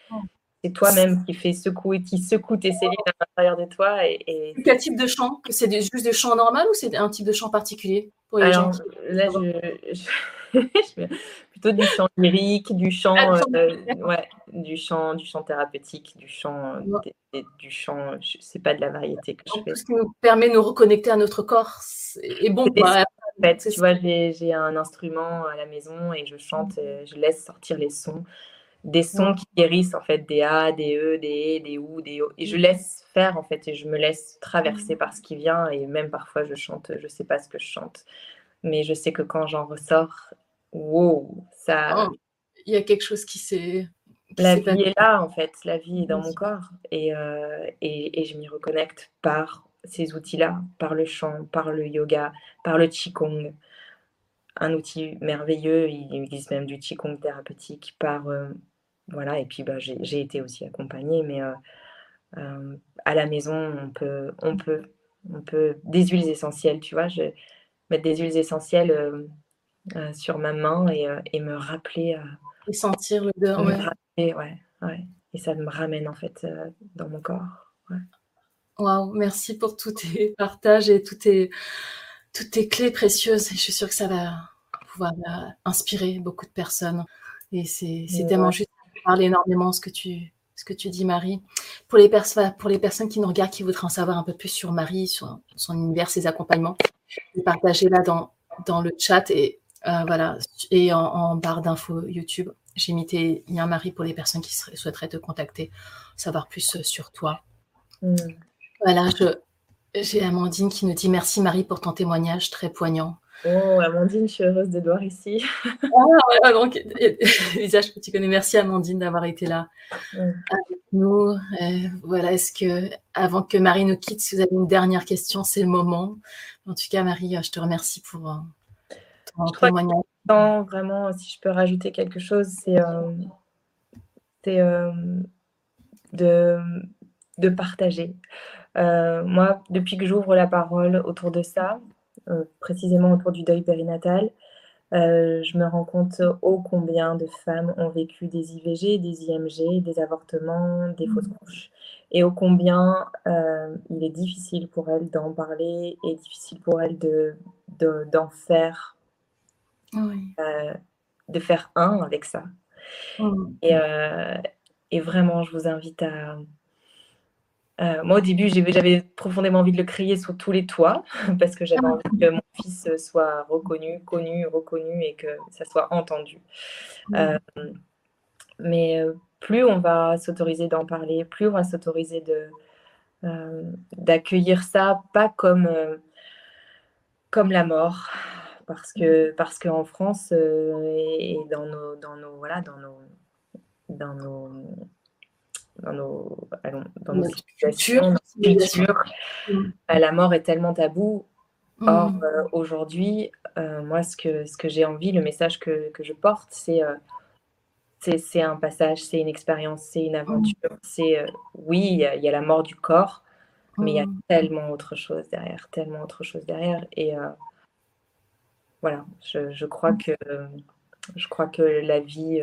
c'est toi-même qui fait secouer, qui secoue tes cellules à l'intérieur de toi. Et, Quel type de chant? C'est juste des chants normal ou c'est un type de chant particulier pour les gens Là, je, plutôt du chant lyrique, du chant, ah, euh, ouais, du chant, du chant thérapeutique, du chant, euh, du chant. C'est pas de la variété que je fais. Tout ce qui nous permet de nous reconnecter à notre corps est bon. en fait, tu vois, j'ai un instrument à la maison et je chante, et je laisse sortir les sons des sons qui guérissent en fait des A, des E, des E, des OU, des O. Et je laisse faire en fait et je me laisse traverser par ce qui vient et même parfois je chante, je sais pas ce que je chante, mais je sais que quand j'en ressors, wow, ça. Oh, il y a quelque chose qui s'est. La vie est là en fait, la vie est dans mon corps et, euh, et, et je m'y reconnecte par ces outils-là, par le chant, par le yoga, par le qigong un outil merveilleux. Il existe même du qigong thérapeutique par euh, voilà, et puis bah, j'ai été aussi accompagnée, mais euh, euh, à la maison, on peut, on, peut, on peut des huiles essentielles, tu vois, je mettre des huiles essentielles euh, sur ma main et, et me rappeler. et sentir l'odeur, ouais. ouais, ouais. Et ça me ramène en fait dans mon corps. Waouh, merci pour tous tes partages et toutes tes, toutes tes clés précieuses. je suis sûre que ça va pouvoir inspirer beaucoup de personnes. Et c'est tellement juste parle énormément ce que tu, ce que tu dis, Marie. Pour les, pour les personnes qui nous regardent, qui voudraient en savoir un peu plus sur Marie, sur son univers, ses accompagnements, partagez là dans, dans le chat et euh, voilà et en, barre d'infos YouTube. J'ai mis tes liens, Marie, pour les personnes qui souhaiteraient te contacter, savoir plus euh, sur toi. Mm. Voilà, j'ai Amandine qui nous dit merci Marie pour ton témoignage très poignant. Oh, Amandine, je suis heureuse de te voir ici. ah, donc, visage que tu connais. Merci, Amandine, d'avoir été là avec nous. Euh, voilà, est-ce que, avant que Marie nous quitte, si vous avez une dernière question, c'est le moment. En tout cas, Marie, je te remercie pour ton témoignage. vraiment, si je peux rajouter quelque chose, c'est euh, de, de partager. moi, depuis que j'ouvre la parole autour de ça, euh, précisément autour du deuil périnatal, euh, je me rends compte ô combien de femmes ont vécu des IVG, des IMG, des avortements, des fausses mmh. couches. Et ô combien euh, il est difficile pour elles d'en parler et difficile pour elles de, d'en faire, de faire un avec ça. Mmh. Et, et, vraiment, je vous invite à, euh, moi, au début, j'avais profondément envie de le crier sur tous les toits parce que j'avais envie que mon fils soit reconnu, connu, reconnu et que ça soit entendu. Euh, mais euh, plus on va s'autoriser d'en parler, plus on va s'autoriser de d'accueillir ça pas comme comme la mort, parce que parce qu'en France et, dans nos dans nos voilà dans nos dans nos dans nos, dans nos situations, mm. euh, la mort est tellement tabou. Mm. Or, euh, aujourd'hui, euh, moi, ce que, ce que j'ai envie, le message que, que je porte, c'est c'est un passage, c'est une expérience, c'est une aventure. Mm. C'est oui, il y, a la mort du corps, mais il y a tellement autre chose derrière, tellement autre chose derrière. Et voilà, je, je, crois que je crois que la vie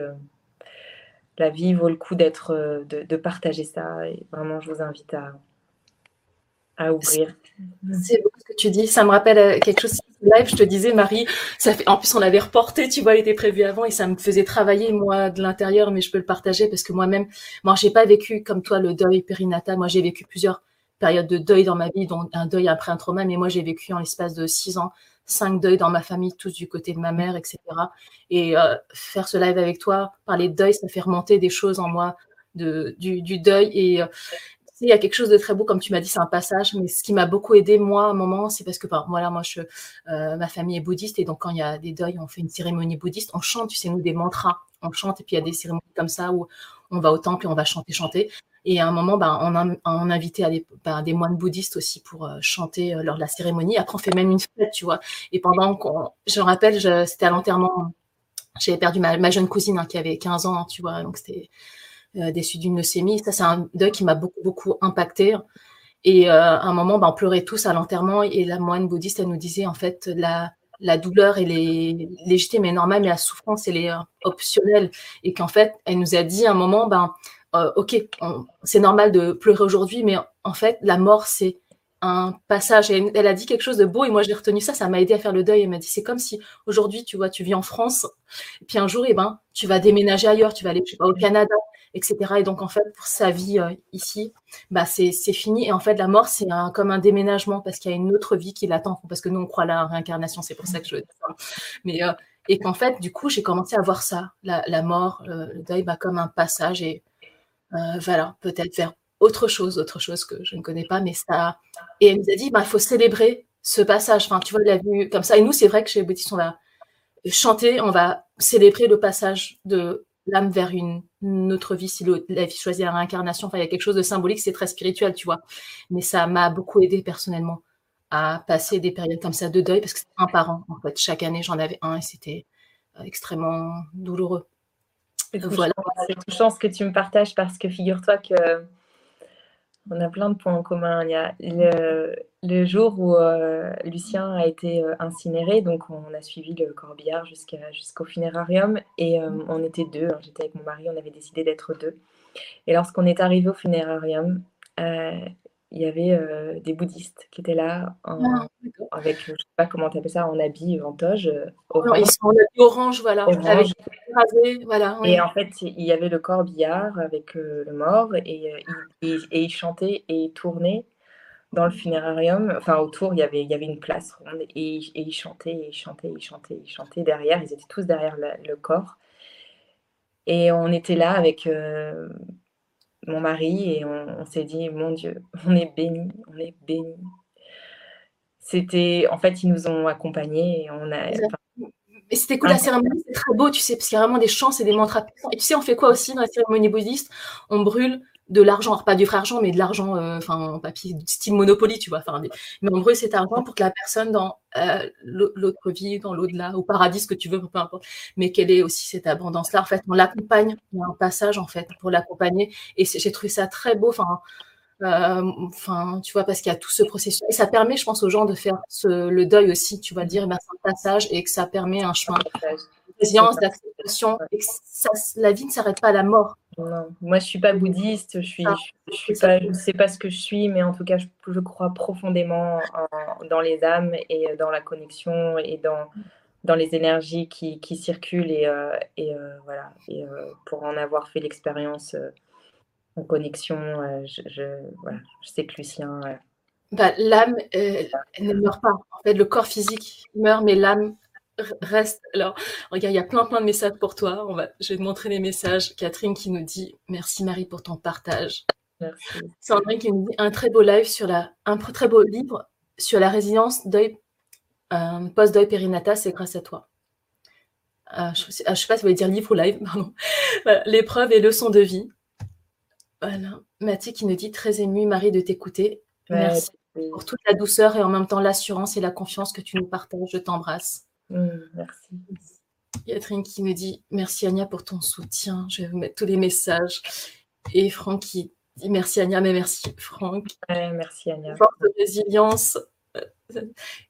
la vie vaut le coup d'être, euh, de, partager ça. Et vraiment, je vous invite à, à ouvrir. C'est beau ce que tu dis. Ça me rappelle euh, quelque chose live. Je te disais, Marie, ça fait, en plus, on l'avait reporté, tu vois, elle était prévue avant et ça me faisait travailler, moi, de l'intérieur, mais je peux le partager parce que moi-même, moi, j'ai pas vécu comme toi le deuil périnatal. Moi, j'ai vécu plusieurs périodes de deuil dans ma vie, dont un deuil après un trauma, mais moi, j'ai vécu en l'espace de six ans cinq deuils dans ma famille, tous du côté de ma mère, etc. Et euh, faire ce live avec toi, parler de deuil, ça fait remonter des choses en moi du, deuil. Et euh, il y a quelque chose de très beau, comme tu m'as dit, c'est un passage. Mais ce qui m'a beaucoup aidé, moi, à un moment, c'est parce que ben, voilà, moi, je, euh, ma famille est bouddhiste. Et donc, quand il y a des deuils, on fait une cérémonie bouddhiste. On chante, tu sais, nous, des mantras. On chante. Et puis, il y a des cérémonies comme ça où on va au temple on va chanter, chanter. Et à un moment, ben, on, a, invité à des, ben, des, moines bouddhistes aussi pour euh, chanter euh, lors de la cérémonie. Après, on fait même une fête, tu vois. Et pendant qu'on, je me rappelle, c'était à l'enterrement, j'avais perdu ma, jeune cousine hein, qui avait 15 ans, tu vois, donc c'était euh, déçu d'une leucémie. Ça, c'est un deuil qui m'a beaucoup, beaucoup impacté. Et à un moment, ben, on pleurait tous à l'enterrement et la moine bouddhiste, elle nous disait en fait la, la douleur, elle est légitime et normale, mais la souffrance, elle est optionnelle. Et qu'en fait, elle nous a dit à un moment, ben, euh, ok, c'est normal de pleurer aujourd'hui, mais en fait, la mort, c'est un passage. elle, a dit quelque chose de beau et moi j'ai retenu ça, ça m'a aidé à faire le deuil. Elle m'a dit c'est comme si aujourd'hui, tu vois, tu vis en France, et puis un jour, eh ben, tu vas déménager ailleurs, tu vas aller, je sais pas, au Canada, etc. Et donc en fait, pour sa vie euh, ici, bah c'est fini. Et en fait, la mort, c'est comme un déménagement parce qu'il y a une autre vie qui l'attend. Parce que nous, on croit à la réincarnation, c'est pour ça que je dire ça. Mais euh, et qu'en fait, du coup, j'ai commencé à voir ça, la, mort, le deuil, bah, comme un passage et euh, voilà, peut-être faire autre chose, autre chose que je ne connais pas, mais ça. Et elle nous a dit, bah, il faut célébrer ce passage. Enfin, tu vois, elle a vu comme ça. Et nous, c'est vrai que chez Boutis, on va chanter, on va célébrer le passage de l'âme vers une, autre vie, si la vie choisit la réincarnation. Enfin, il y a quelque chose de symbolique, c'est très spirituel, tu vois. Mais ça m'a beaucoup aidé personnellement à passer des périodes comme ça de deuil, parce que c'est un parent. En fait, chaque année, j'en avais un et c'était euh, extrêmement douloureux. Voilà. C'est touchant ce que tu me partages parce que figure-toi que on a plein de points en commun. Il y a le, jour où euh, Lucien a été euh, incinéré, donc on a suivi le corbillard jusqu'au funérarium et euh, on était deux. J'étais avec mon mari, on avait décidé d'être deux. Et lorsqu'on est arrivé au funérarium, il y avait euh, des bouddhistes qui étaient là en, ah, avec, je sais pas comment tu appelles ça, en habit, en toge. Euh, orange. ils sont en habit orange, voilà. Avec voilà Et en fait, il y avait le corbillard avec euh, le mort et, et, et, ils chantaient et ils tournaient dans le funérarium. Enfin, autour, il y avait, il y avait une place ronde et, et ils chantaient, et ils chantaient, ils chantaient, ils chantaient derrière. Ils étaient tous derrière le corps. Et on était là avec mon mari et on, s'est dit, mon Dieu, on est béni, on est béni. c'était, en fait, ils nous ont accompagnés et on a. Et c'était cool, la cérémonie, c'est très beau, tu sais, parce qu'il y a vraiment des chants et des mantras Et tu sais, on fait quoi aussi dans la cérémonie bouddhiste? On brûle de l'argent, pas du vrai argent, mais de l'argent, euh, enfin, en papier, style Monopoly, tu vois. Enfin, mais on brûle cet argent pour que la personne dans euh, l'autre vie, dans l'au-delà, au paradis, ce que tu veux, peu importe, mais qu'elle ait aussi cette abondance-là. En fait, on l'accompagne, il y a un passage, en fait, pour l'accompagner. Et j'ai trouvé ça très beau, enfin, euh, enfin, tu vois, parce qu'il y a tout ce processus. Et ça permet, je pense, aux gens de faire le deuil aussi, tu vas dire, eh ben, c'est un passage et que ça permet un chemin de résilience, d'acceptation, et que la vie ne s'arrête pas à la mort. Moi, je suis pas bouddhiste, je suis, ah, je, suis pas, je sais pas ce que je suis, mais en tout cas, je, je crois profondément dans les âmes et dans la connexion et dans, dans les énergies qui, qui circulent et, euh, et euh, voilà. Et pour en avoir fait l'expérience en connexion. Euh, je, je, sais que Lucien. Euh, bah, l'âme, elle ne meurt pas. En fait, le corps physique meurt, mais l'âme reste. Alors, regarde, il y a plein, plein de messages pour toi. On va, je vais te montrer les messages. Catherine qui nous dit Merci Marie pour ton partage. Merci. Sandrine qui nous dit Un très beau live sur la. Un très beau livre sur la résilience deuil, euh, post-deuil périnata, c'est grâce à toi. je ne sais, sais, pas si vous voulez dire livre ou live, pardon. L'épreuve et leçons de vie. Voilà. Mathieu qui nous dit très ému, Marie, de t'écouter. merci pour toute la douceur et en même temps l'assurance et la confiance que tu nous partages. Je t'embrasse. Mmh, merci. Catherine qui me dit merci Anya pour ton soutien. Je vais vous mettre tous les messages. Et Franck qui dit merci Anya, mais merci Franck. merci Anya. Forte résilience.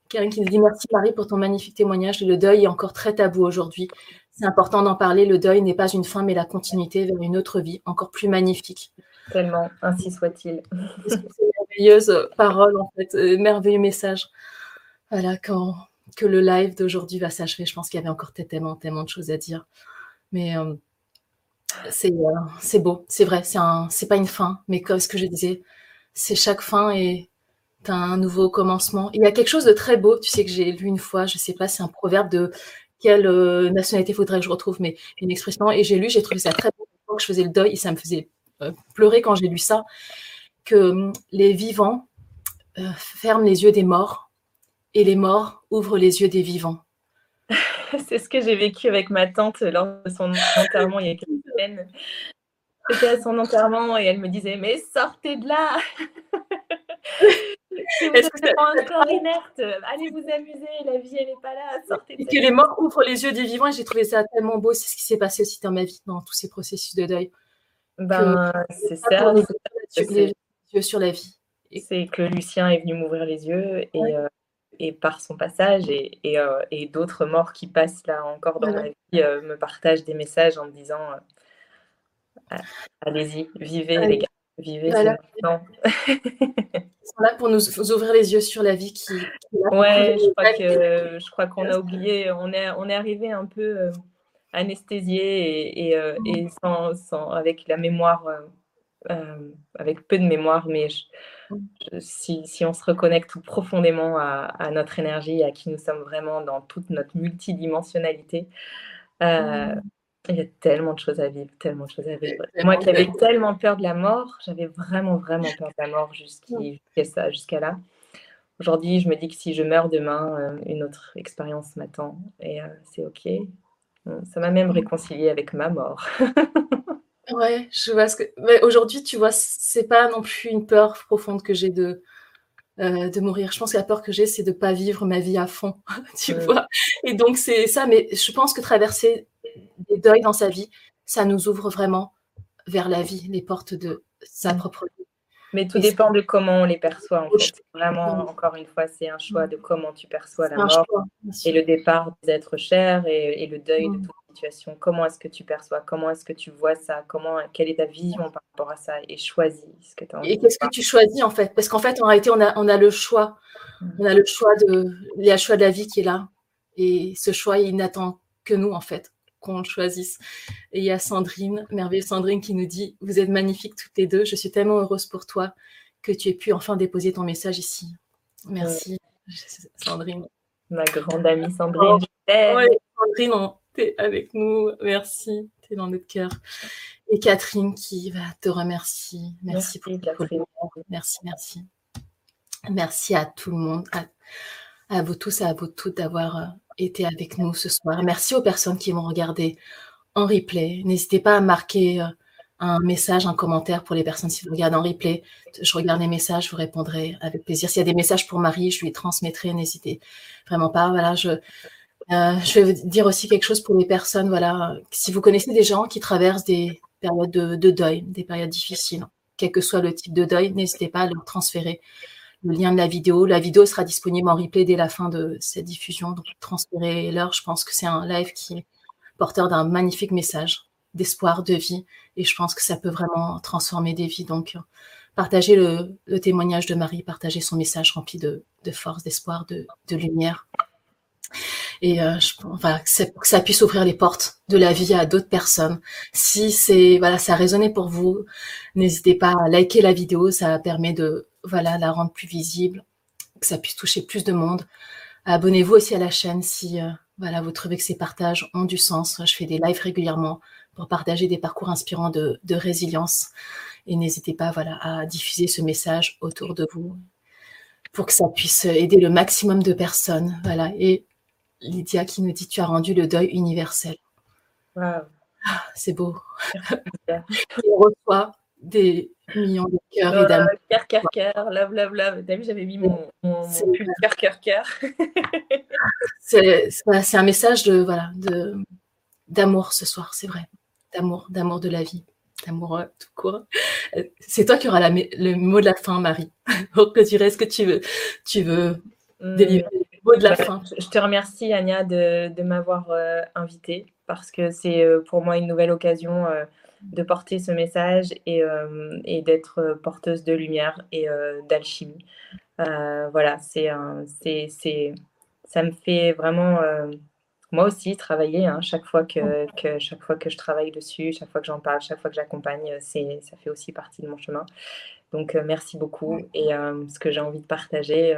Karen qui nous dit merci Marie pour ton magnifique témoignage. Le deuil est encore très tabou aujourd'hui. C'est important d'en parler. Le deuil n'est pas une fin, mais la continuité vers une autre vie encore plus magnifique. Tellement, ainsi soit-il. C'est merveilleuse parole, en fait, euh, merveilleux message. Voilà, quand que le live d'aujourd'hui va s'achever, je pense qu'il y avait encore tellement, tellement de choses à dire. Mais euh, c'est euh, beau, c'est vrai, c'est pas une fin, mais comme ce que je disais, c'est chaque fin et un nouveau commencement. Il y a quelque chose de très beau, tu sais que j'ai lu une fois, je sais pas, c'est un proverbe de quelle euh, nationalité faudrait que je retrouve, mais une expression. Et j'ai lu, j'ai trouvé ça très beau. Je faisais le deuil, et ça me faisait pleurer quand j'ai lu ça, que hum, les vivants ferment les yeux des morts et les morts ouvrent les yeux des vivants. C'est ce que j'ai vécu avec ma tante lors de son enterrement il y a quelques semaines. J'étais à son enterrement et elle me disait Mais sortez de là Est-ce que pas encore inerte Allez vous amuser, la vie elle n'est pas là. Sortez et que les morts ouvrent les yeux des vivants et j'ai trouvé ça tellement beau. C'est ce qui s'est passé aussi dans ma vie, dans tous ces processus de deuil. Ben, c'est ça. Les yeux sur la vie. C'est que Lucien est venu m'ouvrir les yeux et, euh, et par son passage et, et, euh, et d'autres morts qui passent là encore dans ma vie euh, me partagent des messages en me disant allez-y, vivez les gars. Vivez voilà. Ils sont là pour nous ouvrir les yeux sur la vie qui. ouais, je crois que je crois qu'on a oublié, on est on est arrivé un peu euh, anesthésié et, euh, et, sans, sans, avec la mémoire, euh, avec peu de mémoire, mais si, si, on se reconnecte profondément à, à, notre énergie, à qui nous sommes vraiment dans toute notre multidimensionnalité. Il y a tellement de choses à vivre, tellement de choses à vivre. moi qui avais tellement peur de la mort, j'avais vraiment, vraiment peur de la mort jusqu'à ça, jusqu'à là. Aujourd'hui, je me dis que si je meurs demain, euh, une autre expérience m'attend et euh, c'est ok. Ça m'a même réconcilié avec ma mort. ouais, je vois ce que. Aujourd'hui, tu vois, c'est pas non plus une peur profonde que j'ai de euh, de mourir. Je pense que la peur que j'ai, c'est de pas vivre ma vie à fond, tu vois. Et donc c'est ça. Mais je pense que traverser des deuils dans sa vie, ça nous ouvre vraiment vers la vie, les portes de sa propre vie. Mais tout dépend de comment on les perçoit. En fait. Vraiment, encore une fois, c'est un choix de comment tu perçois la mort et le départ des êtres chers et, le deuil de mm. Situation? Comment est-ce que tu perçois? Comment est-ce que tu vois ça? Comment Quelle est ta vision par rapport à ça? Et choisis ce que tu as Et qu'est-ce que tu choisis en fait? Parce qu'en fait, en réalité, on a, on a le choix. Mm. On a le choix de, il y a le choix de la vie qui est là. Et ce choix, il n'attend que nous en fait qu'on choisisse. Et il y a Sandrine, merveilleuse Sandrine, qui nous dit Vous êtes magnifiques toutes les deux. Je suis tellement heureuse pour toi que tu aies pu enfin déposer ton message ici. Merci, Sandrine. Ma grande amie Sandrine. Sandrine, tu avec nous. Merci, tu es dans notre cœur. Et Catherine qui va te remercier. Merci, pour Catherine. Merci, merci. Merci à tout le monde, à, vous tous à vous toutes d'avoir euh, été avec nous ce soir. Merci aux personnes qui vont regarder en replay. N'hésitez pas à marquer euh, un message, un commentaire pour les personnes qui vous regardent en replay. Je regarde les messages, je vous répondrai avec plaisir. S'il y a des messages pour Marie, je lui transmettrai. N'hésitez vraiment pas. Voilà, je, euh, je vais vous dire aussi quelque chose pour les personnes. Voilà, si vous connaissez des gens qui traversent des périodes de deuil, des périodes difficiles, quel que soit le type de deuil, n'hésitez pas à leur transférer le lien de la vidéo. La vidéo sera disponible en replay dès la fin de cette diffusion. Donc, transférez-leur. Je pense que c'est un live qui est porteur d'un magnifique message d'espoir, de vie. Et je pense que ça peut vraiment transformer des vies. Donc, partagez le, témoignage de Marie, partagez son message rempli de, force, d'espoir, de, lumière. Et euh, je, enfin, que ça puisse ouvrir les portes de la vie à d'autres personnes. Si c'est voilà, ça a résonné pour vous, n'hésitez pas à liker la vidéo. Ça permet de voilà, la rendre plus visible, que ça puisse toucher plus de monde. Abonnez-vous aussi à la chaîne si euh, voilà, vous trouvez que ces partages ont du sens. Je fais des lives régulièrement pour partager des parcours inspirants de, résilience. Et n'hésitez pas voilà, à diffuser ce message autour de vous pour que ça puisse aider le maximum de personnes. Voilà. Et Lydia qui nous dit Tu as rendu le deuil universel. Ah, c'est beau. On reçoit des millions de cœurs et d'amour. Cœur, cœur, cœur, love, love, love. T'as vu, j'avais mis mon, mon, cœur, cœur, cœur. c'est un message de voilà de d'amour ce soir, c'est vrai. D'amour, d'amour de la vie, d'amour tout court. C'est toi qui auras la, le mot de la fin, Marie. Pour que tu restes, que tu veux, tu veux hum, délivrer mot de la fin. Je te remercie, Anya, de, de m'avoir euh, invitée parce que c'est euh, pour moi une nouvelle occasion. Euh, de porter ce message et, euh, et d'être porteuse de lumière et d'alchimie. Voilà, c'est c'est ça me fait vraiment moi aussi travailler hein, chaque fois que, que, chaque fois que je travaille dessus, chaque fois que j'en parle, chaque fois que j'accompagne, c'est ça fait aussi partie de mon chemin. Donc merci beaucoup et ce que j'ai envie de partager,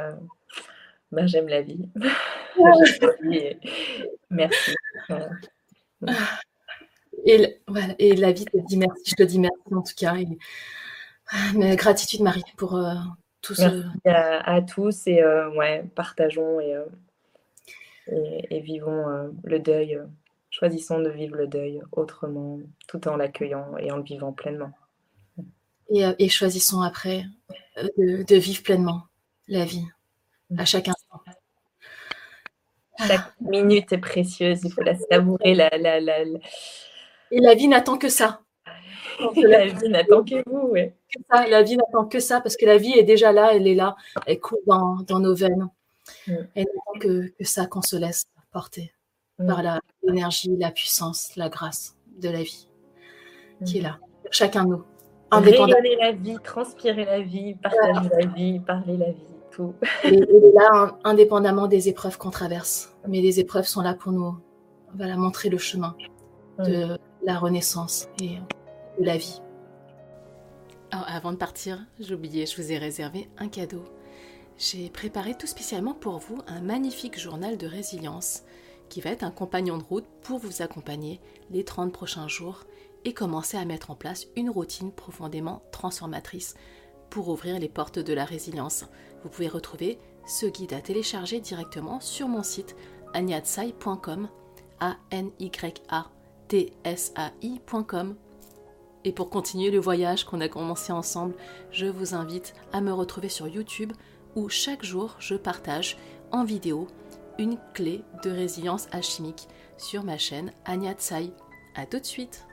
ben, j'aime la vie. merci. Et, voilà, et la vie te dit merci, je te dis merci en tout cas. mais gratitude Marie pour euh, tout ce... Merci à, tous et euh, ouais, partageons et, euh, et, vivons le deuil. choisissons de vivre le deuil autrement, tout en l'accueillant et en le vivant pleinement. Et, choisissons après de, vivre pleinement la vie à chaque instant. Chaque minute est précieuse, il faut la savourer, la, la, la, et la vie n'attend que ça. la vie n'attend que vous, oui. la vie n'attend que ça parce que la vie est déjà là, elle est là, elle coule dans, nos veines. Mm. Elle n'attend que, ça qu'on se laisse porter mm. par l'énergie, la puissance, la grâce de la vie qui est mm. là, chacun de nous. Rayonner la vie, transpirer la vie, partager la vie, parler la vie, tout. Et, est là indépendamment des épreuves qu'on traverse. Mais les épreuves sont là pour nous voilà, montrer le chemin de la renaissance et de la vie. avant de partir, j'ai oublié, je vous ai réservé un cadeau. J'ai préparé tout spécialement pour vous un magnifique journal de résilience qui va être un compagnon de route pour vous accompagner les 30 prochains jours et commencer à mettre en place une routine profondément transformatrice pour ouvrir les portes de la résilience. Vous pouvez retrouver ce guide à télécharger directement sur mon site agnatsai.com a n. Et pour continuer le voyage qu'on a commencé ensemble, je vous invite à me retrouver sur YouTube où chaque jour je partage en vidéo une clé de résilience alchimique sur ma chaîne Anya Tsai. A tout de suite